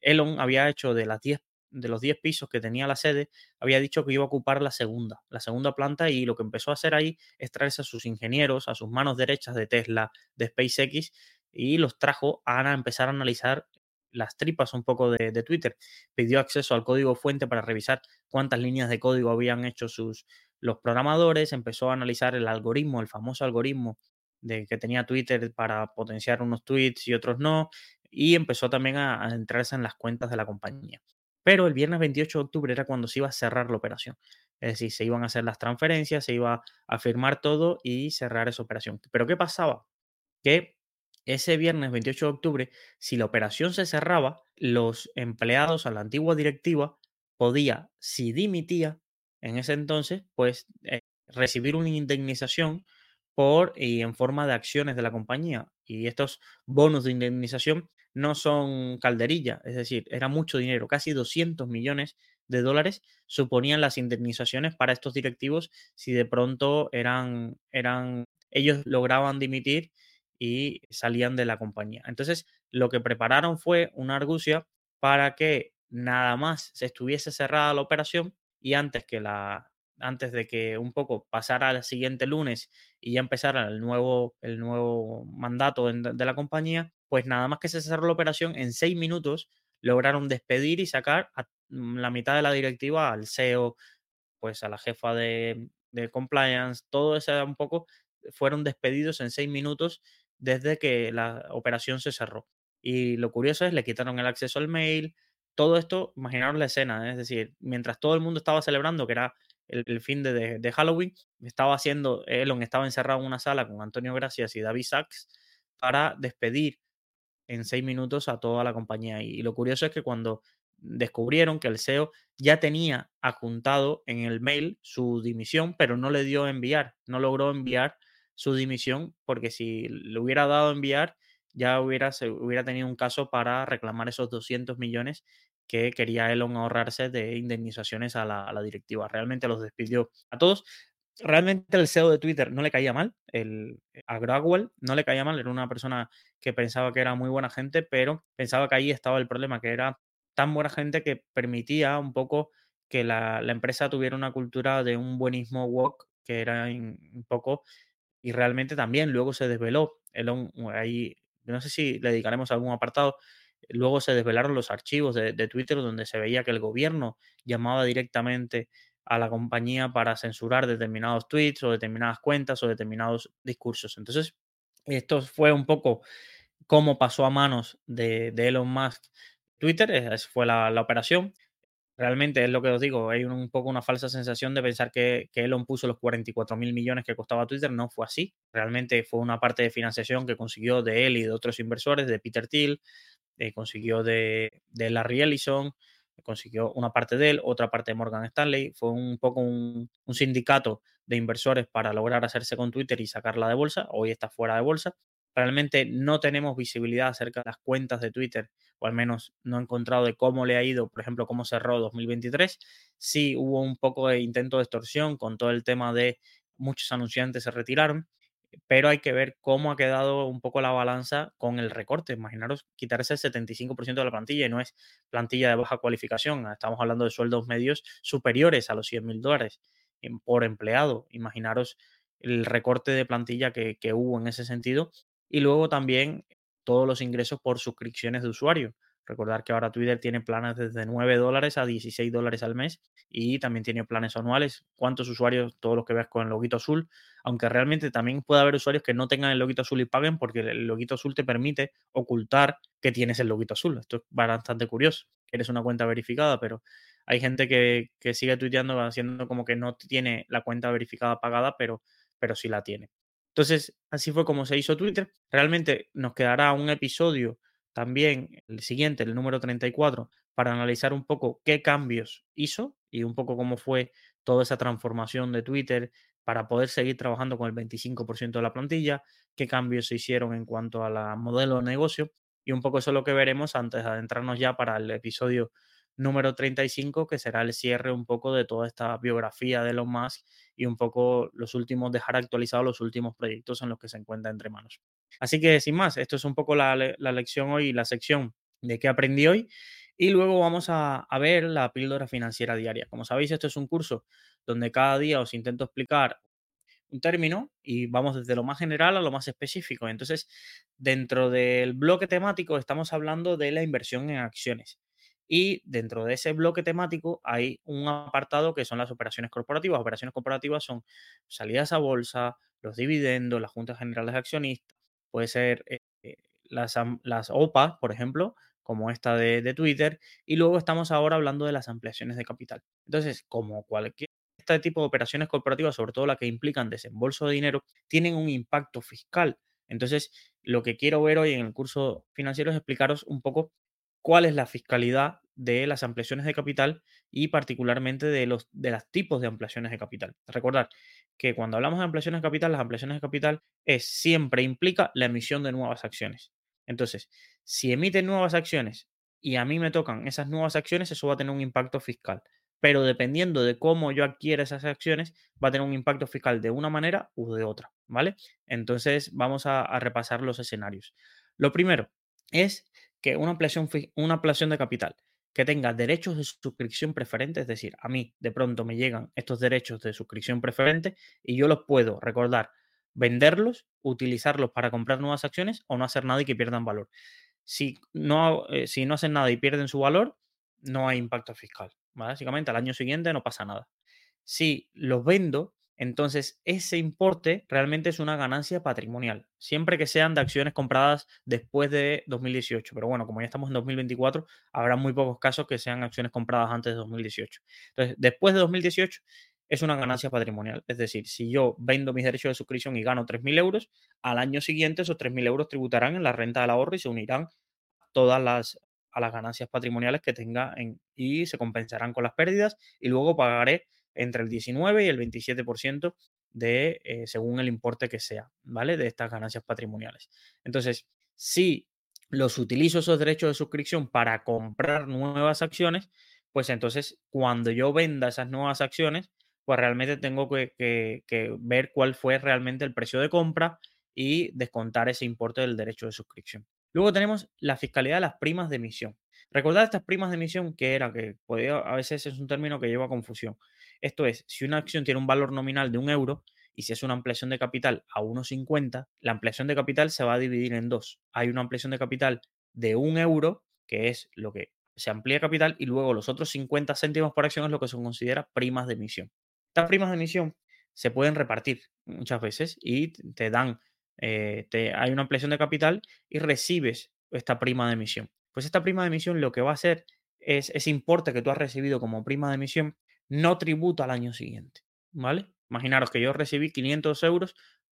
Elon había hecho de las 10 de los 10 pisos que tenía la sede, había dicho que iba a ocupar la segunda, la segunda planta y lo que empezó a hacer ahí es traerse a sus ingenieros, a sus manos derechas de Tesla, de SpaceX y los trajo a empezar a analizar las tripas un poco de, Twitter. Pidió acceso al código fuente para revisar cuántas líneas de código habían hecho sus, los programadores, empezó a analizar el algoritmo, el famoso algoritmo de que tenía Twitter para potenciar unos tweets y otros no, y empezó también a, entrarse en las cuentas de la compañía. Pero el viernes 28 de octubre era cuando se iba a cerrar la operación. Es decir, se iban a hacer las transferencias, se iba a firmar todo y cerrar esa operación. Pero ¿qué pasaba? Que ese viernes 28 de octubre, si la operación se cerraba, los empleados a la antigua directiva podía, si dimitía en ese entonces, pues eh, recibir una indemnización por y en forma de acciones de la compañía. Y estos bonos de indemnización no son calderilla, es decir, era mucho dinero, casi 200 millones de dólares suponían las indemnizaciones para estos directivos si de pronto eran, eran ellos lograban dimitir y salían de la compañía. Entonces, lo que prepararon fue una argucia para que nada más se estuviese cerrada la operación y antes que la antes de que un poco pasara al siguiente lunes y ya empezara el nuevo, el nuevo mandato de, la compañía, pues nada más que se cerró la operación, en seis minutos lograron despedir y sacar a mm, la mitad de la directiva al CEO, pues a la jefa de, de compliance, todo eso un poco fueron despedidos en seis minutos desde que la operación se cerró. Y lo curioso es, le quitaron el acceso al mail. Todo esto, imaginaros la escena, es decir, mientras todo el mundo estaba celebrando, que era el, fin de, de, Halloween, estaba haciendo, Elon estaba encerrado en una sala con Antonio Gracias y David Sachs para despedir en seis minutos a toda la compañía. Y, lo curioso es que cuando descubrieron que el CEO ya tenía adjuntado en el mail su dimisión, pero no le dio enviar, no logró enviar su dimisión, porque si le hubiera dado enviar, ya hubiera, se hubiera tenido un caso para reclamar esos 200 millones que quería Elon ahorrarse de indemnizaciones a la, directiva. Realmente los despidió a todos. Realmente el CEO de Twitter no le caía mal, el, a Grawell no le caía mal, era una persona que pensaba que era muy buena gente, pero pensaba que ahí estaba el problema, que era tan buena gente que permitía un poco que la, la empresa tuviera una cultura de un buenismo woke que era un poco y realmente también luego se desveló, Elon, ahí, no sé si le dedicaremos algún apartado, luego se desvelaron los archivos de, Twitter donde se veía que el gobierno llamaba directamente a la compañía para censurar determinados tweets o determinadas cuentas o determinados discursos. Entonces, esto fue un poco cómo pasó a manos de, Elon Musk Twitter, esa fue la, la, operación. Realmente es lo que os digo, hay un, poco una falsa sensación de pensar que, que Elon puso los 44 mil millones que costaba Twitter, no fue así. Realmente fue una parte de financiación que consiguió de él y de otros inversores, de Peter Thiel, eh, consiguió de, de, Larry Ellison, consiguió una parte de él, otra parte de Morgan Stanley. Fue un poco un, un sindicato de inversores para lograr hacerse con Twitter y sacarla de bolsa. Hoy está fuera de bolsa realmente no tenemos visibilidad acerca de las cuentas de Twitter, o al menos no he encontrado de cómo le ha ido, por ejemplo, cómo cerró 2023. Sí hubo un poco de intento de extorsión con todo el tema de muchos anunciantes se retiraron, pero hay que ver cómo ha quedado un poco la balanza con el recorte. Imaginaros quitarse el 75% de la plantilla y no es plantilla de baja cualificación, estamos hablando de sueldos medios superiores a los 100 mil dólares por empleado. Imaginaros el recorte de plantilla que, hubo en ese sentido y luego también todos los ingresos por suscripciones de usuario. Recordar que ahora Twitter tiene planes desde 9 dólares a 16 dólares al mes y también tiene planes anuales. ¿Cuántos usuarios? Todos los que ves con el loguito azul. Aunque realmente también puede haber usuarios que no tengan el loguito azul y paguen porque el loguito azul te permite ocultar que tienes el loguito azul. Esto es bastante curioso. Eres una cuenta verificada, pero hay gente que, que sigue tuiteando haciendo como que no tiene la cuenta verificada pagada, pero, pero sí la tiene. Entonces, así fue como se hizo Twitter. Realmente nos quedará un episodio también, el siguiente, el número 34, para analizar un poco qué cambios hizo y un poco cómo fue toda esa transformación de Twitter para poder seguir trabajando con el 25% de la plantilla, qué cambios se hicieron en cuanto a la modelo de negocio y un poco eso es lo que veremos antes de adentrarnos ya para el episodio número 35, que será el cierre un poco de toda esta biografía de Elon Musk y un poco los últimos, dejar actualizados los últimos proyectos en los que se encuentra entre manos. Así que sin más, esto es un poco la, lección hoy, la sección de qué aprendí hoy. Y luego vamos a, a, ver la píldora financiera diaria. Como sabéis, esto es un curso donde cada día os intento explicar un término y vamos desde lo más general a lo más específico. Entonces, dentro del bloque temático estamos hablando de la inversión en acciones. Y dentro de ese bloque temático hay un apartado que son las operaciones corporativas. Operaciones corporativas son salidas a bolsa, los dividendos, las juntas generales de accionistas, puede ser eh, eh, las, las OPA, por ejemplo, como esta de, de, Twitter. Y luego estamos ahora hablando de las ampliaciones de capital. Entonces, como cualquier este tipo de operaciones corporativas, sobre todo las que implican desembolso de dinero, tienen un impacto fiscal. Entonces, lo que quiero ver hoy en el curso financiero es explicaros un poco cuál es la fiscalidad de las ampliaciones de capital y particularmente de los de los tipos de ampliaciones de capital. Recordar que cuando hablamos de ampliaciones de capital, las ampliaciones de capital es siempre implica la emisión de nuevas acciones. Entonces, si emiten nuevas acciones y a mí me tocan esas nuevas acciones, eso va a tener un impacto fiscal. pero dependiendo de cómo yo adquiera esas acciones, va a tener un impacto fiscal de una manera u de otra, ¿vale? Entonces vamos a, repasar los escenarios. Lo primero es que una ampliación, una ampliación de capital que tenga derechos de suscripción preferente, es decir, a mí de pronto me llegan estos derechos de suscripción preferente y yo los puedo recordar, venderlos, utilizarlos para comprar nuevas acciones o no hacer nada y que pierdan valor. Si no, eh, si no hacen nada y pierden su valor, no hay impacto fiscal. Básicamente al año siguiente no pasa nada. Si los vendo, entonces ese importe realmente es una ganancia patrimonial, siempre que sean de acciones compradas después de 2018. Pero bueno, como ya estamos en 2024, habrá muy pocos casos que sean acciones compradas antes de 2018. Entonces, después de 2018 es una ganancia patrimonial. Es decir, si yo vendo mis derechos de suscripción y gano 3.000 euros, al año siguiente esos 3.000 euros tributarán en la renta del ahorro y se unirán todas las a las ganancias patrimoniales que tenga en, y se compensarán con las pérdidas y luego pagaré entre el 19 y el 27% de, eh, según el importe que sea, ¿vale? De estas ganancias patrimoniales. Entonces, si los utilizo esos derechos de suscripción para comprar nuevas acciones, pues entonces cuando yo venda esas nuevas acciones, pues realmente tengo que, ver cuál fue realmente el precio de compra y descontar ese importe del derecho de suscripción. Luego tenemos la fiscalidad de las primas de emisión. Recordad estas primas de emisión que era, que a veces es un término que lleva a confusión. Esto es, si una acción tiene un valor nominal de un euro y si es una ampliación de capital a 1,50, la ampliación de capital se va a dividir en dos. Hay una ampliación de capital de un euro, que es lo que se amplía capital, y luego los otros 50 céntimos por acción es lo que se considera primas de emisión. Estas primas de emisión se pueden repartir muchas veces y te dan eh, te, hay una ampliación de capital y recibes esta prima de emisión. Pues esta prima de emisión lo que va a hacer es ese importe que tú has recibido como prima de emisión no tributa al año siguiente, ¿vale? Imaginaros que yo recibí 500 euros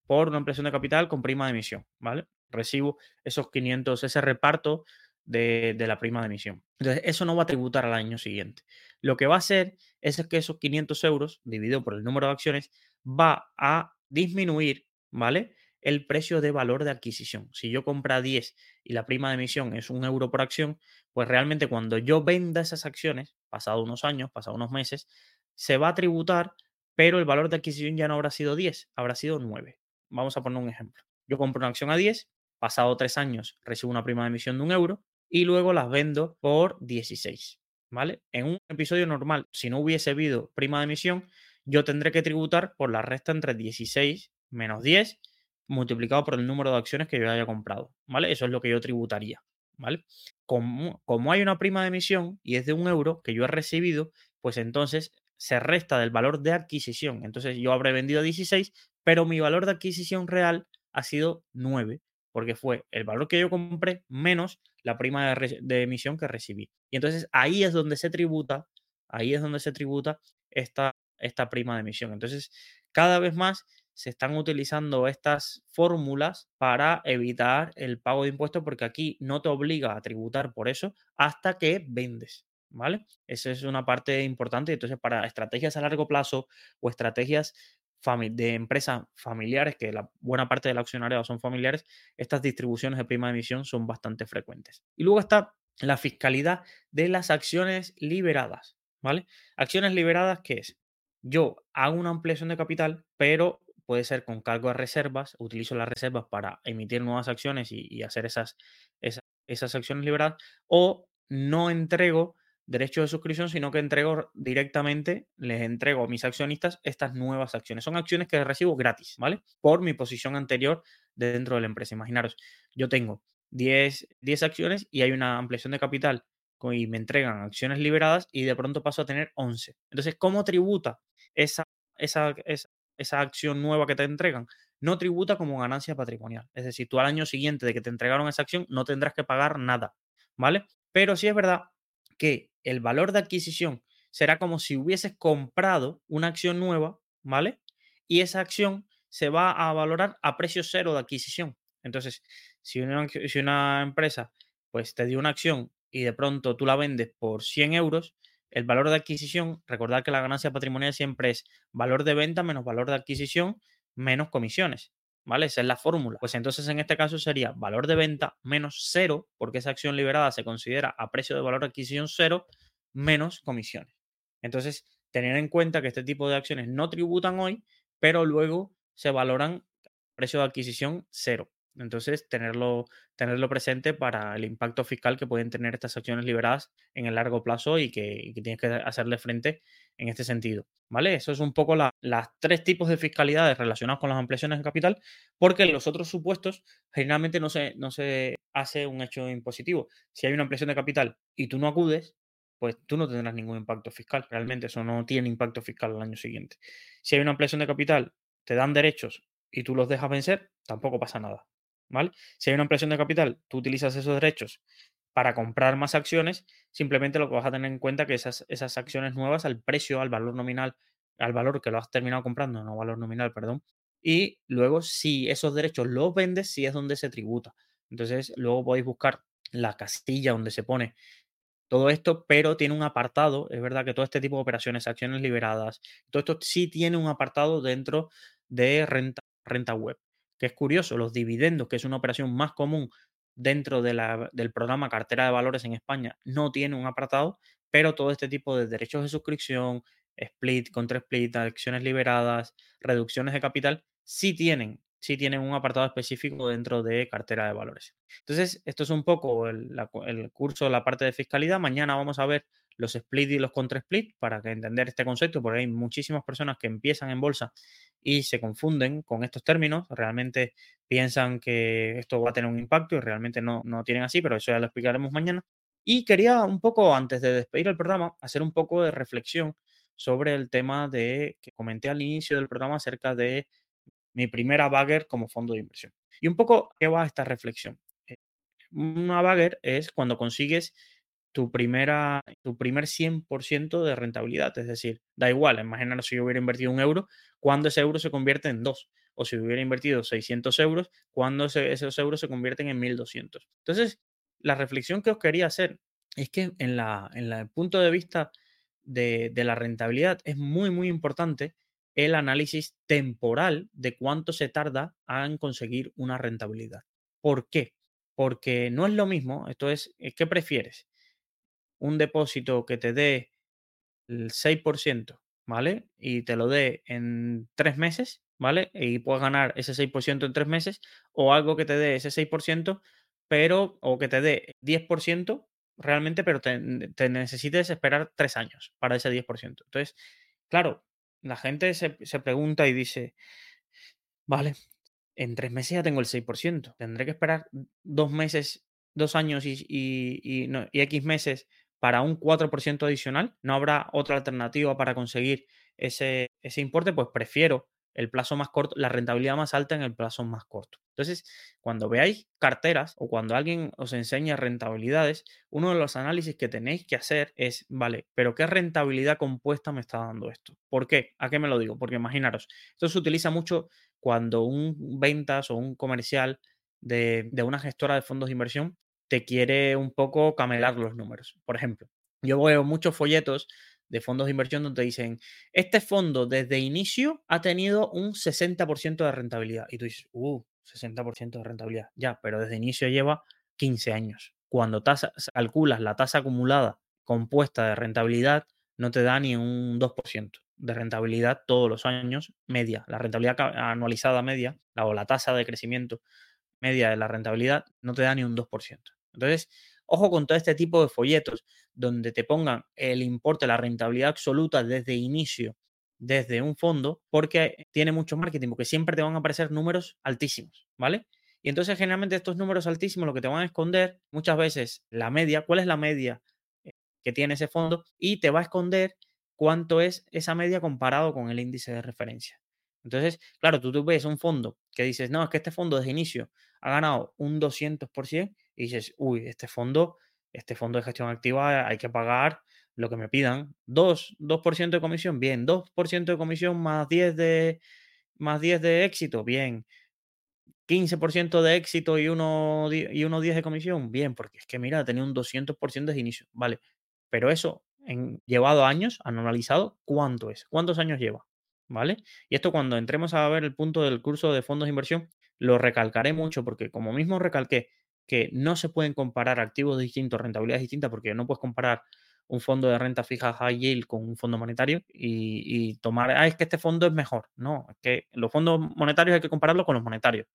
por una ampliación de capital con prima de emisión, ¿vale? Recibo esos 500, ese reparto de, de, la prima de emisión. Entonces, eso no va a tributar al año siguiente. Lo que va a hacer es que esos 500 euros, dividido por el número de acciones, va a disminuir, ¿vale? el precio de valor de adquisición. Si yo compra 10 y la prima de emisión es un euro por acción, pues realmente cuando yo venda esas acciones, pasado unos años, pasado unos meses, se va a tributar, pero el valor de adquisición ya no habrá sido 10, habrá sido 9. Vamos a poner un ejemplo. Yo compro una acción a 10, pasado tres años recibo una prima de emisión de un euro y luego las vendo por 16. ¿Vale? En un episodio normal, si no hubiese habido prima de emisión, yo tendré que tributar por la resta entre 16 menos 10 multiplicado por el número de acciones que yo haya comprado, ¿vale? Eso es lo que yo tributaría, ¿vale? Como, como hay una prima de emisión y es de un euro que yo he recibido, pues entonces se resta del valor de adquisición. Entonces yo habré vendido 16, pero mi valor de adquisición real ha sido 9, porque fue el valor que yo compré menos la prima de, de, emisión que recibí. Y entonces ahí es donde se tributa, ahí es donde se tributa esta, esta prima de emisión. Entonces, cada vez más se están utilizando estas fórmulas para evitar el pago de impuestos porque aquí no te obliga a tributar por eso hasta que vendes, ¿vale? Esa es una parte importante. Entonces, para estrategias a largo plazo o estrategias de empresas familiares, que la buena parte del accionariado son familiares, estas distribuciones de prima de emisión son bastante frecuentes. Y luego está la fiscalidad de las acciones liberadas, ¿vale? Acciones liberadas, ¿qué es? Yo hago una ampliación de capital, pero puede ser con cargo a reservas, utilizo las reservas para emitir nuevas acciones y, hacer esas, esas, acciones liberadas, o no entrego derechos de suscripción, sino que entrego directamente, les entrego a mis accionistas estas nuevas acciones. Son acciones que recibo gratis, ¿vale? Por mi posición anterior dentro de la empresa. Imaginaros, yo tengo 10, 10 acciones y hay una ampliación de capital y me entregan acciones liberadas y de pronto paso a tener 11. Entonces, ¿cómo tributa esa, esa, esa, esa acción nueva que te entregan, no tributa como ganancia patrimonial. Es decir, tú al año siguiente de que te entregaron esa acción no tendrás que pagar nada, ¿vale? Pero sí es verdad que el valor de adquisición será como si hubieses comprado una acción nueva, ¿vale? Y esa acción se va a valorar a precio cero de adquisición. Entonces, si una, una empresa pues te dio una acción y de pronto tú la vendes por 100 euros, el valor de adquisición, recordad que la ganancia patrimonial siempre es valor de venta menos valor de adquisición menos comisiones. ¿Vale? Esa es la fórmula. Pues entonces en este caso sería valor de venta menos cero, porque esa acción liberada se considera a precio de valor de adquisición cero, menos comisiones. Entonces, tener en cuenta que este tipo de acciones no tributan hoy, pero luego se valoran precio de adquisición cero. Entonces, tenerlo, tenerlo presente para el impacto fiscal que pueden tener estas acciones liberadas en el largo plazo y que, tienes que hacerle frente en este sentido. ¿Vale? Eso es un poco las tres tipos de fiscalidades relacionadas con las ampliaciones de capital, porque en los otros supuestos generalmente no se, no se hace un hecho impositivo. Si hay una ampliación de capital y tú no acudes, pues tú no tendrás ningún impacto fiscal. Realmente eso no tiene impacto fiscal al año siguiente. Si hay una ampliación de capital, te dan derechos y tú los dejas vencer, tampoco pasa nada. ¿Vale? Si hay una ampliación de capital, tú utilizas esos derechos para comprar más acciones, simplemente lo que vas a tener en cuenta que esas, esas acciones nuevas al precio, al valor nominal, al valor que lo has terminado comprando, no valor nominal, perdón. Y luego, si esos derechos los vendes, si es donde se tributa. Entonces, luego podéis buscar la castilla donde se pone todo esto, pero tiene un apartado, es verdad que todo este tipo de operaciones, acciones liberadas, todo esto sí tiene un apartado dentro de renta, renta web es curioso, los dividendos, que es una operación más común dentro del programa Cartera de Valores en España, no tiene un apartado, pero todo este tipo de derechos de suscripción, split, contra split, acciones liberadas, reducciones de capital, sí tienen, sí tienen un apartado específico dentro de cartera de valores. Entonces, esto es un poco el, el curso, la parte de fiscalidad. Mañana vamos a ver los split y los contra split para que entender este concepto, porque hay muchísimas personas que empiezan en bolsa y se confunden con estos términos, realmente piensan que esto va a tener un impacto y realmente no, no tienen así, pero eso ya lo explicaremos mañana. Y quería un poco, antes de despedir el programa, hacer un poco de reflexión sobre el tema de que comenté al inicio del programa acerca de mi primera bagger como fondo de inversión. Y un poco, ¿qué va esta reflexión? Eh, una bagger es cuando consigues tu, primera, tu primer 100% de rentabilidad. Es decir, da igual, imaginaros si yo hubiera invertido un euro, cuando ese euro se convierte en dos. O si hubiera invertido 600 euros, cuando esos euros se convierten en 1200. Entonces, la reflexión que os quería hacer es que en, la, en el punto de vista de, de la rentabilidad es muy, muy importante el análisis temporal de cuánto se tarda en conseguir una rentabilidad. ¿Por qué? Porque no es lo mismo, esto es, ¿qué prefieres? Un depósito que te dé el 6%, ¿vale? Y te lo dé en tres meses, ¿vale? Y puedas ganar ese 6% en tres meses, o algo que te dé ese 6%, pero, o que te dé 10% realmente, pero te, necesites esperar tres años para ese 10%. Entonces, claro, la gente se, se pregunta y dice, vale, en tres meses ya tengo el 6%, tendré que esperar dos meses, dos años y, y, y X meses para un 4% adicional, no habrá otra alternativa para conseguir ese, ese importe, pues prefiero el plazo más corto, la rentabilidad más alta en el plazo más corto. Entonces, cuando veáis carteras o cuando alguien os enseña rentabilidades, uno de los análisis que tenéis que hacer es, vale, pero ¿qué rentabilidad compuesta me está dando esto? ¿Por qué? ¿A qué me lo digo? Porque imaginaros, esto se utiliza mucho cuando un ventas o un comercial de, de una gestora de fondos de inversión te quiere un poco camelar los números. Por ejemplo, yo veo muchos folletos de fondos de inversión donde dicen, este fondo desde inicio ha tenido un 60% de rentabilidad. Y tú dices, uh, 60% de rentabilidad. Ya, pero desde inicio lleva 15 años. Cuando calculas la tasa acumulada compuesta de rentabilidad, no te da ni un 2% de rentabilidad todos los años media. La rentabilidad anualizada media, o la tasa de crecimiento media de la rentabilidad, no te da ni un 2%. Entonces, ojo con todo este tipo de folletos donde te pongan el importe, la rentabilidad absoluta desde inicio, desde un fondo, porque tiene mucho marketing, porque siempre te van a aparecer números altísimos, ¿vale? Y entonces generalmente estos números altísimos lo que te van a esconder muchas veces la media, cuál es la media eh, que tiene ese fondo y te va a esconder cuánto es esa media comparado con el índice de referencia. Entonces, claro, tú, tú ves un fondo que dices, no, es que este fondo desde inicio ha ganado un 200% y dices, uy, este fondo, este fondo de gestión activa hay que pagar lo que me pidan. 2, 2% de comisión, bien. 2% de comisión más 10 de, más 10 de éxito, bien. 15% de éxito y uno, y uno 10 de comisión, bien, porque es que mira, tenía un 200% desde inicio, vale. Pero eso, en, llevado años, anualizado, ¿cuánto es? ¿Cuántos años lleva? ¿vale? Y esto cuando entremos a ver el punto del curso de fondos de inversión, lo recalcaré mucho porque como mismo recalqué que no se pueden comparar activos distintos, rentabilidades distintas, porque no puedes comparar un fondo de renta fija high yield con un fondo monetario y, tomar, ah, es que este fondo es mejor. No, es que los fondos monetarios hay que compararlos con los monetarios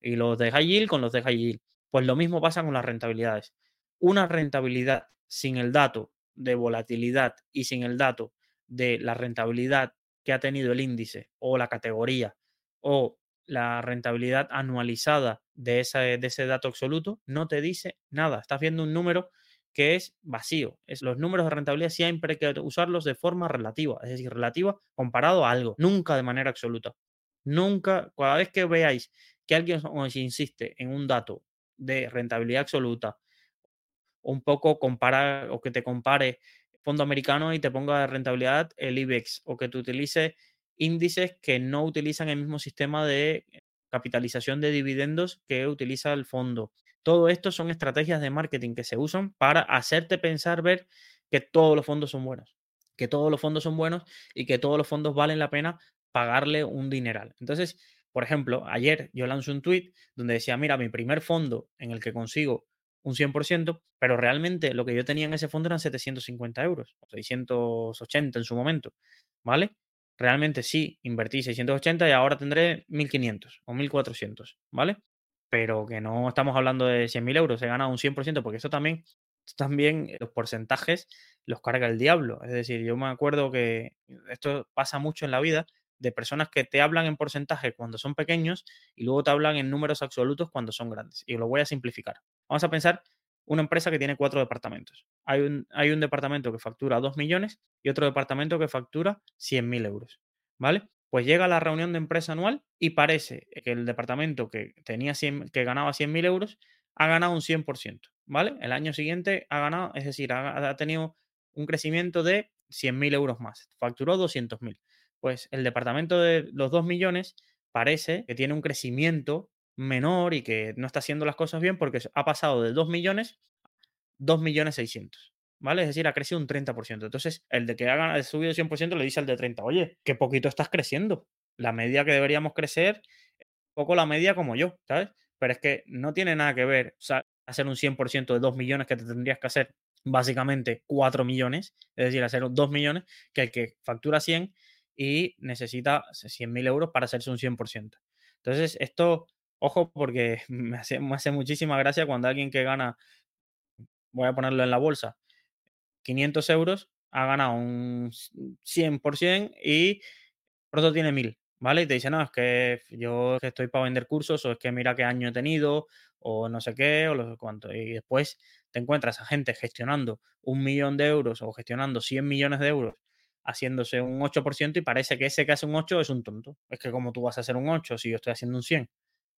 y los de high yield con los de high yield. Pues lo mismo pasa con las rentabilidades. Una rentabilidad sin el dato de volatilidad y sin el dato de la rentabilidad que ha tenido el índice o la categoría o la rentabilidad anualizada de ese, de ese dato absoluto, no te dice nada. Estás viendo un número que es vacío. Es, los números de rentabilidad siempre hay que usarlos de forma relativa, es decir, relativa comparado a algo, nunca de manera absoluta. Nunca, cada vez que veáis que alguien os insiste en un dato de rentabilidad absoluta, un poco compara o que te compare fondo americano y te ponga de rentabilidad el IBEX o que tú utilices índices que no utilizan el mismo sistema de capitalización de dividendos que utiliza el fondo. Todo esto son estrategias de marketing que se usan para hacerte pensar ver que todos los fondos son buenos, que todos los fondos son buenos y que todos los fondos valen la pena pagarle un dineral. Entonces, por ejemplo, ayer yo lancé un tweet donde decía, mira, mi primer fondo en el que consigo un 100%, pero realmente lo que yo tenía en ese fondo eran 750 euros, o 680 en su momento, ¿vale? Realmente sí, invertí 680 y ahora tendré 1500 o 1400, ¿vale? Pero que no estamos hablando de 100.000 euros, he ganado un 100%, porque eso también, también los porcentajes los carga el diablo. Es decir, yo me acuerdo que esto pasa mucho en la vida de personas que te hablan en porcentaje cuando son pequeños y luego te hablan en números absolutos cuando son grandes. Y lo voy a simplificar. Vamos a pensar una empresa que tiene cuatro departamentos. Hay un, hay un departamento que factura 2 millones y otro departamento que factura 100.000 euros. ¿Vale? Pues llega la reunión de empresa anual y parece que el departamento que, tenía 100, que ganaba 100.000 euros ha ganado un 100%. ¿Vale? El año siguiente ha ganado, es decir, ha, ha tenido un crecimiento de 100.000 euros más. Facturó 200.000 pues el departamento de los 2 millones parece que tiene un crecimiento menor y que no está haciendo las cosas bien porque ha pasado de 2 millones a 2 millones 600. ¿Vale? Es decir, ha crecido un 30%. Entonces, el de que ha subido 100% le dice al de 30, oye, qué poquito estás creciendo. La media que deberíamos crecer, poco la media como yo, ¿sabes? Pero es que no tiene nada que ver o sea, hacer un 100% de 2 millones que te tendrías que hacer básicamente 4 millones, es decir, hacer 2 millones, que el que factura 100 y necesita 100.000 euros para hacerse un 100%. Entonces, esto, ojo, porque me hace, muchísima gracia cuando alguien que gana, voy a ponerlo en la bolsa, 500 euros, ha ganado un 100% y pronto tiene 1000, ¿vale? Y te dice, no, es que yo estoy para vender cursos o es que mira qué año he tenido o no sé qué o lo cuánto. Y después te encuentras a gente gestionando un millón de euros o gestionando 100 millones de euros haciéndose un 8% y parece que ese que hace un 8 es un tonto. Es que como tú vas a hacer un 8 si yo estoy haciendo un 100,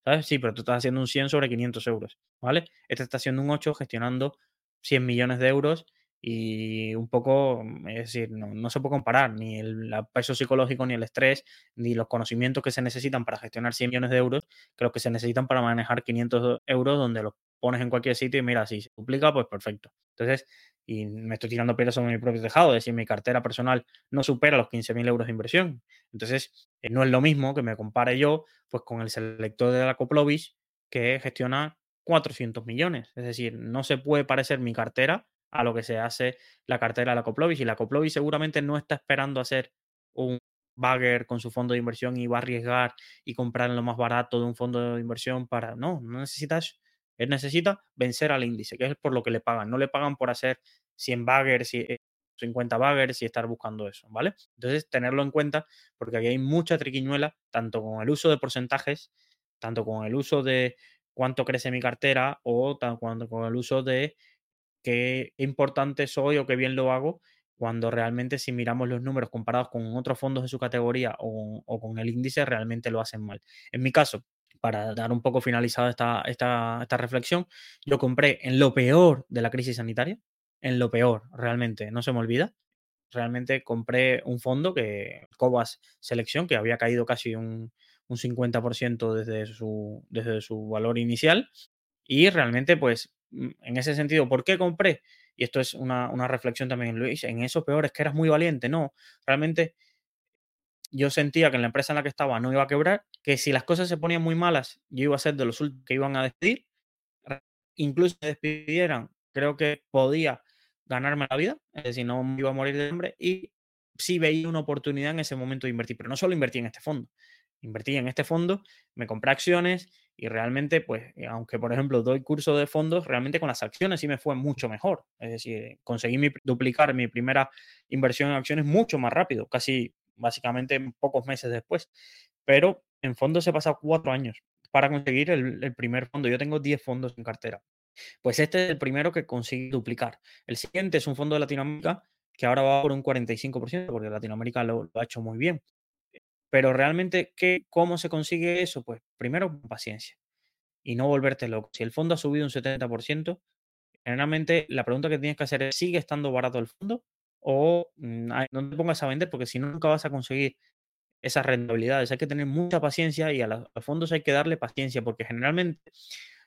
¿sabes? Sí, pero tú estás haciendo un 100 sobre 500 euros, ¿vale? Este está haciendo un 8 gestionando 100 millones de euros y un poco, mm, es decir, no, se puede comparar ni el, peso psicológico, ni el estrés, ni los conocimientos que se necesitan para gestionar 100 millones de euros, que los que se necesitan para manejar 500 euros donde los pones en cualquier sitio y mira, si se duplica, pues perfecto. Entonces, y me estoy tirando piedras sobre mi propio tejado, es decir, mi cartera personal no supera los 15.000 euros de inversión. Entonces, eh, no es lo mismo que me compare yo pues con el selector de la Coplovis que gestiona 400 millones. Es decir, no se puede parecer mi cartera a lo que se hace la cartera de la Coplovis. Y la Coplovis seguramente no está esperando hacer un bagger con su fondo de inversión y va a arriesgar y comprar lo más barato de un fondo de inversión para... No, no necesitas él necesita vencer al índice, que es por lo que le pagan. No le pagan por hacer 100 baggers, 50 baggers y estar buscando eso, ¿vale? Entonces, tenerlo en cuenta porque aquí hay mucha triquiñuela, tanto con el uso de porcentajes, tanto con el uso de cuánto crece mi cartera o tanto con el uso de qué importante soy o qué bien lo hago, cuando realmente si miramos los números comparados con otros fondos de su categoría o con el índice, realmente lo hacen mal. En mi caso, para dar un poco finalizada esta, esta, reflexión, yo compré en lo peor de la crisis sanitaria, en lo peor, realmente, no se me olvida. Realmente compré un fondo que, Cobas Selección, que había caído casi un, un 50% desde su, desde su valor inicial. Y realmente, pues, mm, en ese sentido, ¿por qué compré? Y esto es una, una reflexión también, Luis, en eso peor es que eras muy valiente, no, realmente yo sentía que en la empresa en la que estaba no iba a quebrar, que si las cosas se ponían muy malas, yo iba a ser de los últimos que iban a despedir. Incluso me despidieran, creo que podía ganarme la vida, es decir, no me iba a morir de hambre y sí veía una oportunidad en ese momento de invertir, pero no solo invertí en este fondo, invertí en este fondo, me compré acciones y realmente, pues, eh, aunque por ejemplo doy curso de fondos, realmente con las acciones sí me fue mucho mejor. Es decir, conseguí duplicar mi primera inversión en acciones mucho más rápido, casi básicamente pocos meses después. Pero en fondos he pasado cuatro años para conseguir el, primer fondo. Yo tengo 10 fondos en cartera. Pues este es el primero que conseguí duplicar. El siguiente es un fondo de Latinoamérica que ahora va por un 45%, porque Latinoamérica lo, lo ha hecho muy bien. Pero realmente, ¿qué, ¿cómo se consigue eso? Pues primero, paciencia y no volverte loco. Si el fondo ha subido un 70%, generalmente la pregunta que tienes que hacer es, ¿sigue estando barato el fondo? O mm, no te pongas a vender porque si no, nunca vas a conseguir esas rentabilidades. Hay que tener mucha paciencia y a, los fondos hay que darle paciencia porque generalmente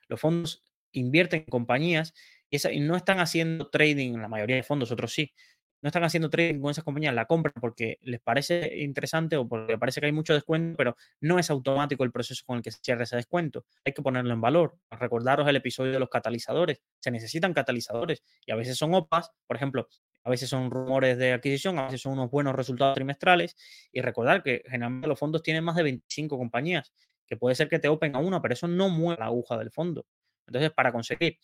los fondos invierten en compañías y, no están haciendo trading, la mayoría de fondos, otros sí, no están haciendo trading con esas compañías, la compran porque les parece interesante o porque parece que hay mucho descuento, pero no es automático el proceso con el que se cierra ese descuento. Hay que ponerlo en valor. Recordaros el episodio de los catalizadores. Se necesitan catalizadores y a veces son OPAs, por ejemplo, a veces son rumores de adquisición, a veces son unos buenos resultados trimestrales. Y recordar que generalmente los fondos tienen más de 25 compañías, que puede ser que te open a una, pero eso no mueve la aguja del fondo. Entonces, para conseguir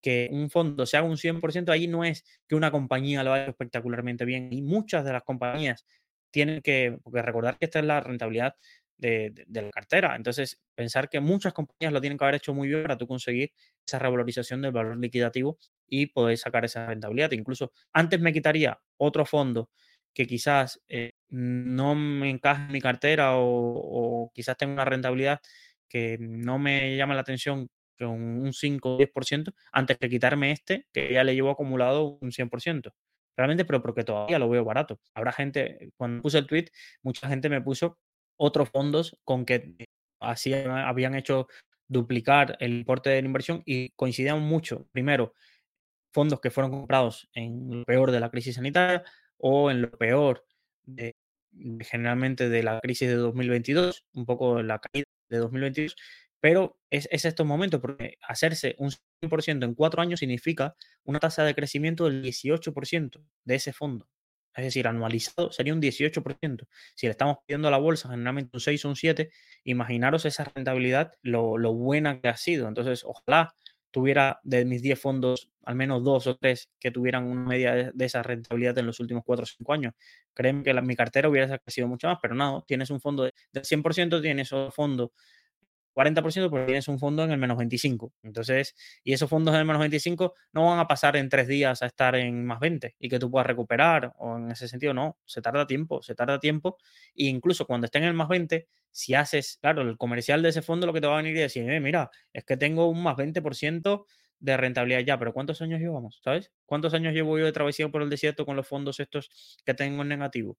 que un fondo se haga un 100%, ahí no es que una compañía lo haga espectacularmente bien. Y muchas de las compañías tienen que, recordar que esta es la rentabilidad de, la cartera. Entonces, pensar que muchas compañías lo tienen que haber hecho muy bien para tú conseguir esa revalorización del valor liquidativo y poder sacar esa rentabilidad. Incluso antes me quitaría otro fondo que quizás eh, no me encaje en mi cartera o, o quizás tenga una rentabilidad que no me llama la atención con un 5 o 10% antes de quitarme este que ya le llevo acumulado un 100%. Realmente, pero porque todavía lo veo barato. Habrá gente, cuando puse el tweet, mucha gente me puso otros fondos con que así habían hecho duplicar el importe de la inversión y coincidían mucho. Primero, fondos que fueron comprados en lo peor de la crisis sanitaria o en lo peor de, generalmente de la crisis de 2022, un poco la caída de 2022, pero es, es estos momentos, porque hacerse un 100% en cuatro años significa una tasa de crecimiento del 18% de ese fondo. Es decir, anualizado sería un 18%. Si le estamos pidiendo a la bolsa generalmente un 6 o un 7, imaginaros esa rentabilidad, lo, lo buena que ha sido. Entonces, ojalá tuviera de mis 10 fondos al menos dos o tres que tuvieran una media de, esa rentabilidad en los últimos 4 o 5 años. Créeme que mi cartera hubiera crecido mucho más, pero no, tienes un fondo del 100%, tienes otro fondo 40% porque tienes un fondo en el menos 25. Entonces, y esos fondos en el menos 25 no van a pasar en tres días a estar en más 20 y que tú puedas recuperar, o en ese sentido, no, se tarda tiempo, se tarda tiempo. E incluso cuando estén en el más 20, si haces, claro, el comercial de ese fondo lo que te va a venir y decir, eh, mira, es que tengo un más 20% de rentabilidad ya, pero ¿cuántos años llevamos? ¿Sabes? ¿Cuántos años llevo yo de travesía por el desierto con los fondos estos que tengo en negativo?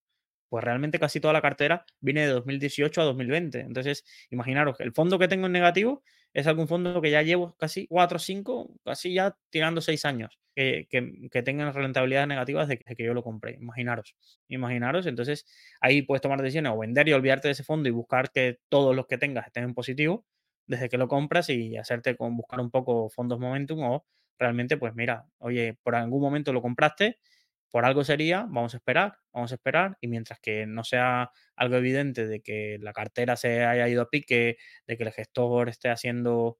Pues realmente casi toda la cartera viene de 2018 a 2020. Entonces, imaginaros que el fondo que tengo en negativo es algún fondo que ya llevo casi 4 o 5, casi ya tirando 6 años, que, que, tengan rentabilidades negativas de que, yo lo compré. Imaginaros, imaginaros. Entonces, ahí puedes tomar decisiones o vender y olvidarte de ese fondo y buscar que todos los que tengas estén en positivo desde que lo compras y hacerte con buscar un poco fondos momentum o realmente, pues mira, oye, por algún momento lo compraste por algo sería, vamos a esperar, vamos a esperar, y mientras que no sea algo evidente de que la cartera se haya ido a pique, de que el gestor esté haciendo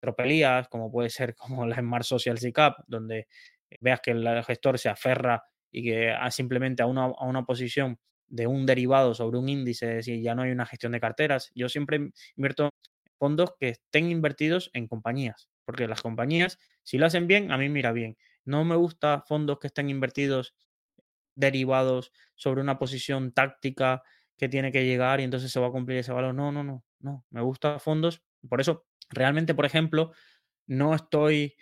tropelías, como puede ser como la Smart Social CICAP, donde veas que el gestor se aferra y que simplemente a una, a una posición de un derivado sobre un índice, si ya no hay una gestión de carteras. Yo siempre invierto fondos que estén invertidos en compañías, porque las compañías, si lo hacen bien, a mí mira bien. No me gusta fondos que estén invertidos derivados sobre una posición táctica que tiene que llegar y entonces se va a cumplir ese valor. No, no, no, no. Me gusta fondos. Por eso, realmente, por ejemplo, no estoy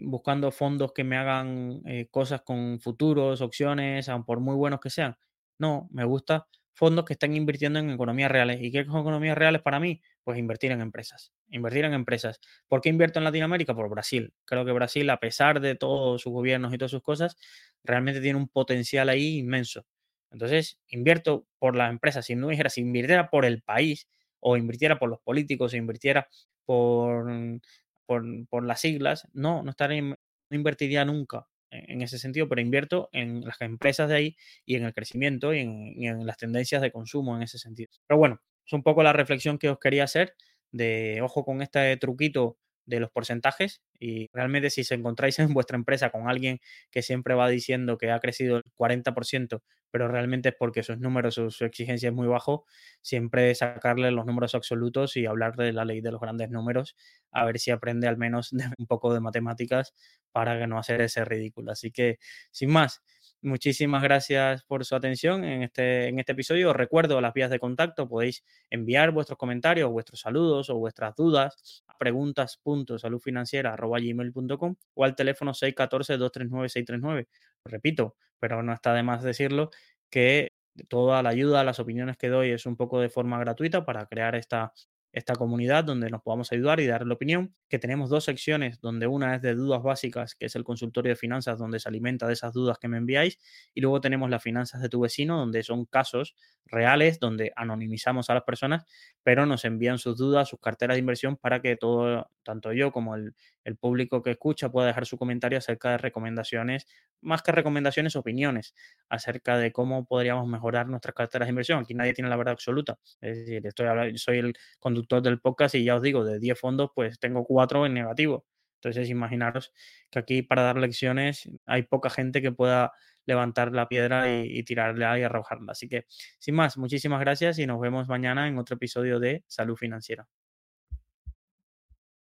buscando fondos que me hagan eh, cosas con futuros, opciones, por muy buenos que sean. No, me gusta fondos que están invirtiendo en economías reales. ¿Y qué son economías reales para mí? Pues invertir en empresas. Invertir en empresas. ¿Por qué invierto en Latinoamérica? Por Brasil. Creo que Brasil, a pesar de todos sus gobiernos y todas sus cosas, realmente tiene un potencial ahí inmenso. Entonces, invierto por las empresas. Si no dijera, si invirtiera por el país, o invirtiera por los políticos, o invirtiera por, por, las siglas, no, no, estaría, no invertiría nunca en ese sentido, pero invierto en las empresas de ahí y en el crecimiento y en, las tendencias de consumo en ese sentido. Pero bueno, es un poco la reflexión que os quería hacer de ojo con este truquito de los porcentajes y realmente si se encontráis en vuestra empresa con alguien que siempre va diciendo que ha crecido el 40%, pero realmente es porque sus números, su, su exigencia es muy bajo, siempre sacarle los números absolutos y hablar de la ley de los grandes números, a ver si aprende al menos un poco de matemáticas para no hacer ese ridículo. Así que, sin más, Muchísimas gracias por su atención en este, en este episodio. Os recuerdo las vías de contacto. Podéis enviar vuestros comentarios, vuestros saludos o vuestras dudas a preguntas.saludfinanciera.gmail.com o al teléfono 614-239-639. Repito, pero no está de más decirlo, que toda la ayuda, las opiniones que doy es un poco de forma gratuita para crear esta esta comunidad donde nos podamos ayudar y dar la opinión, que tenemos dos secciones, donde una es de dudas básicas, que es el consultorio de finanzas, donde se alimenta de esas dudas que me enviáis, y luego tenemos las finanzas de tu vecino, donde son casos reales, donde anonimizamos a las personas, pero nos envían sus dudas, sus carteras de inversión para que todo, tanto yo como el, el público que escucha pueda dejar su comentario acerca de recomendaciones, más que recomendaciones, opiniones acerca de cómo podríamos mejorar nuestras carteras de inversión. Aquí nadie tiene la verdad absoluta. Es decir, estoy soy el conductor del podcast y ya os digo, de 10 fondos, pues tengo 4 en negativo. Entonces, imaginaros que aquí para dar lecciones hay poca gente que pueda levantar la piedra y, y tirarla y arrojarla. Así que, sin más, muchísimas gracias y nos vemos mañana en otro episodio de Salud Financiera.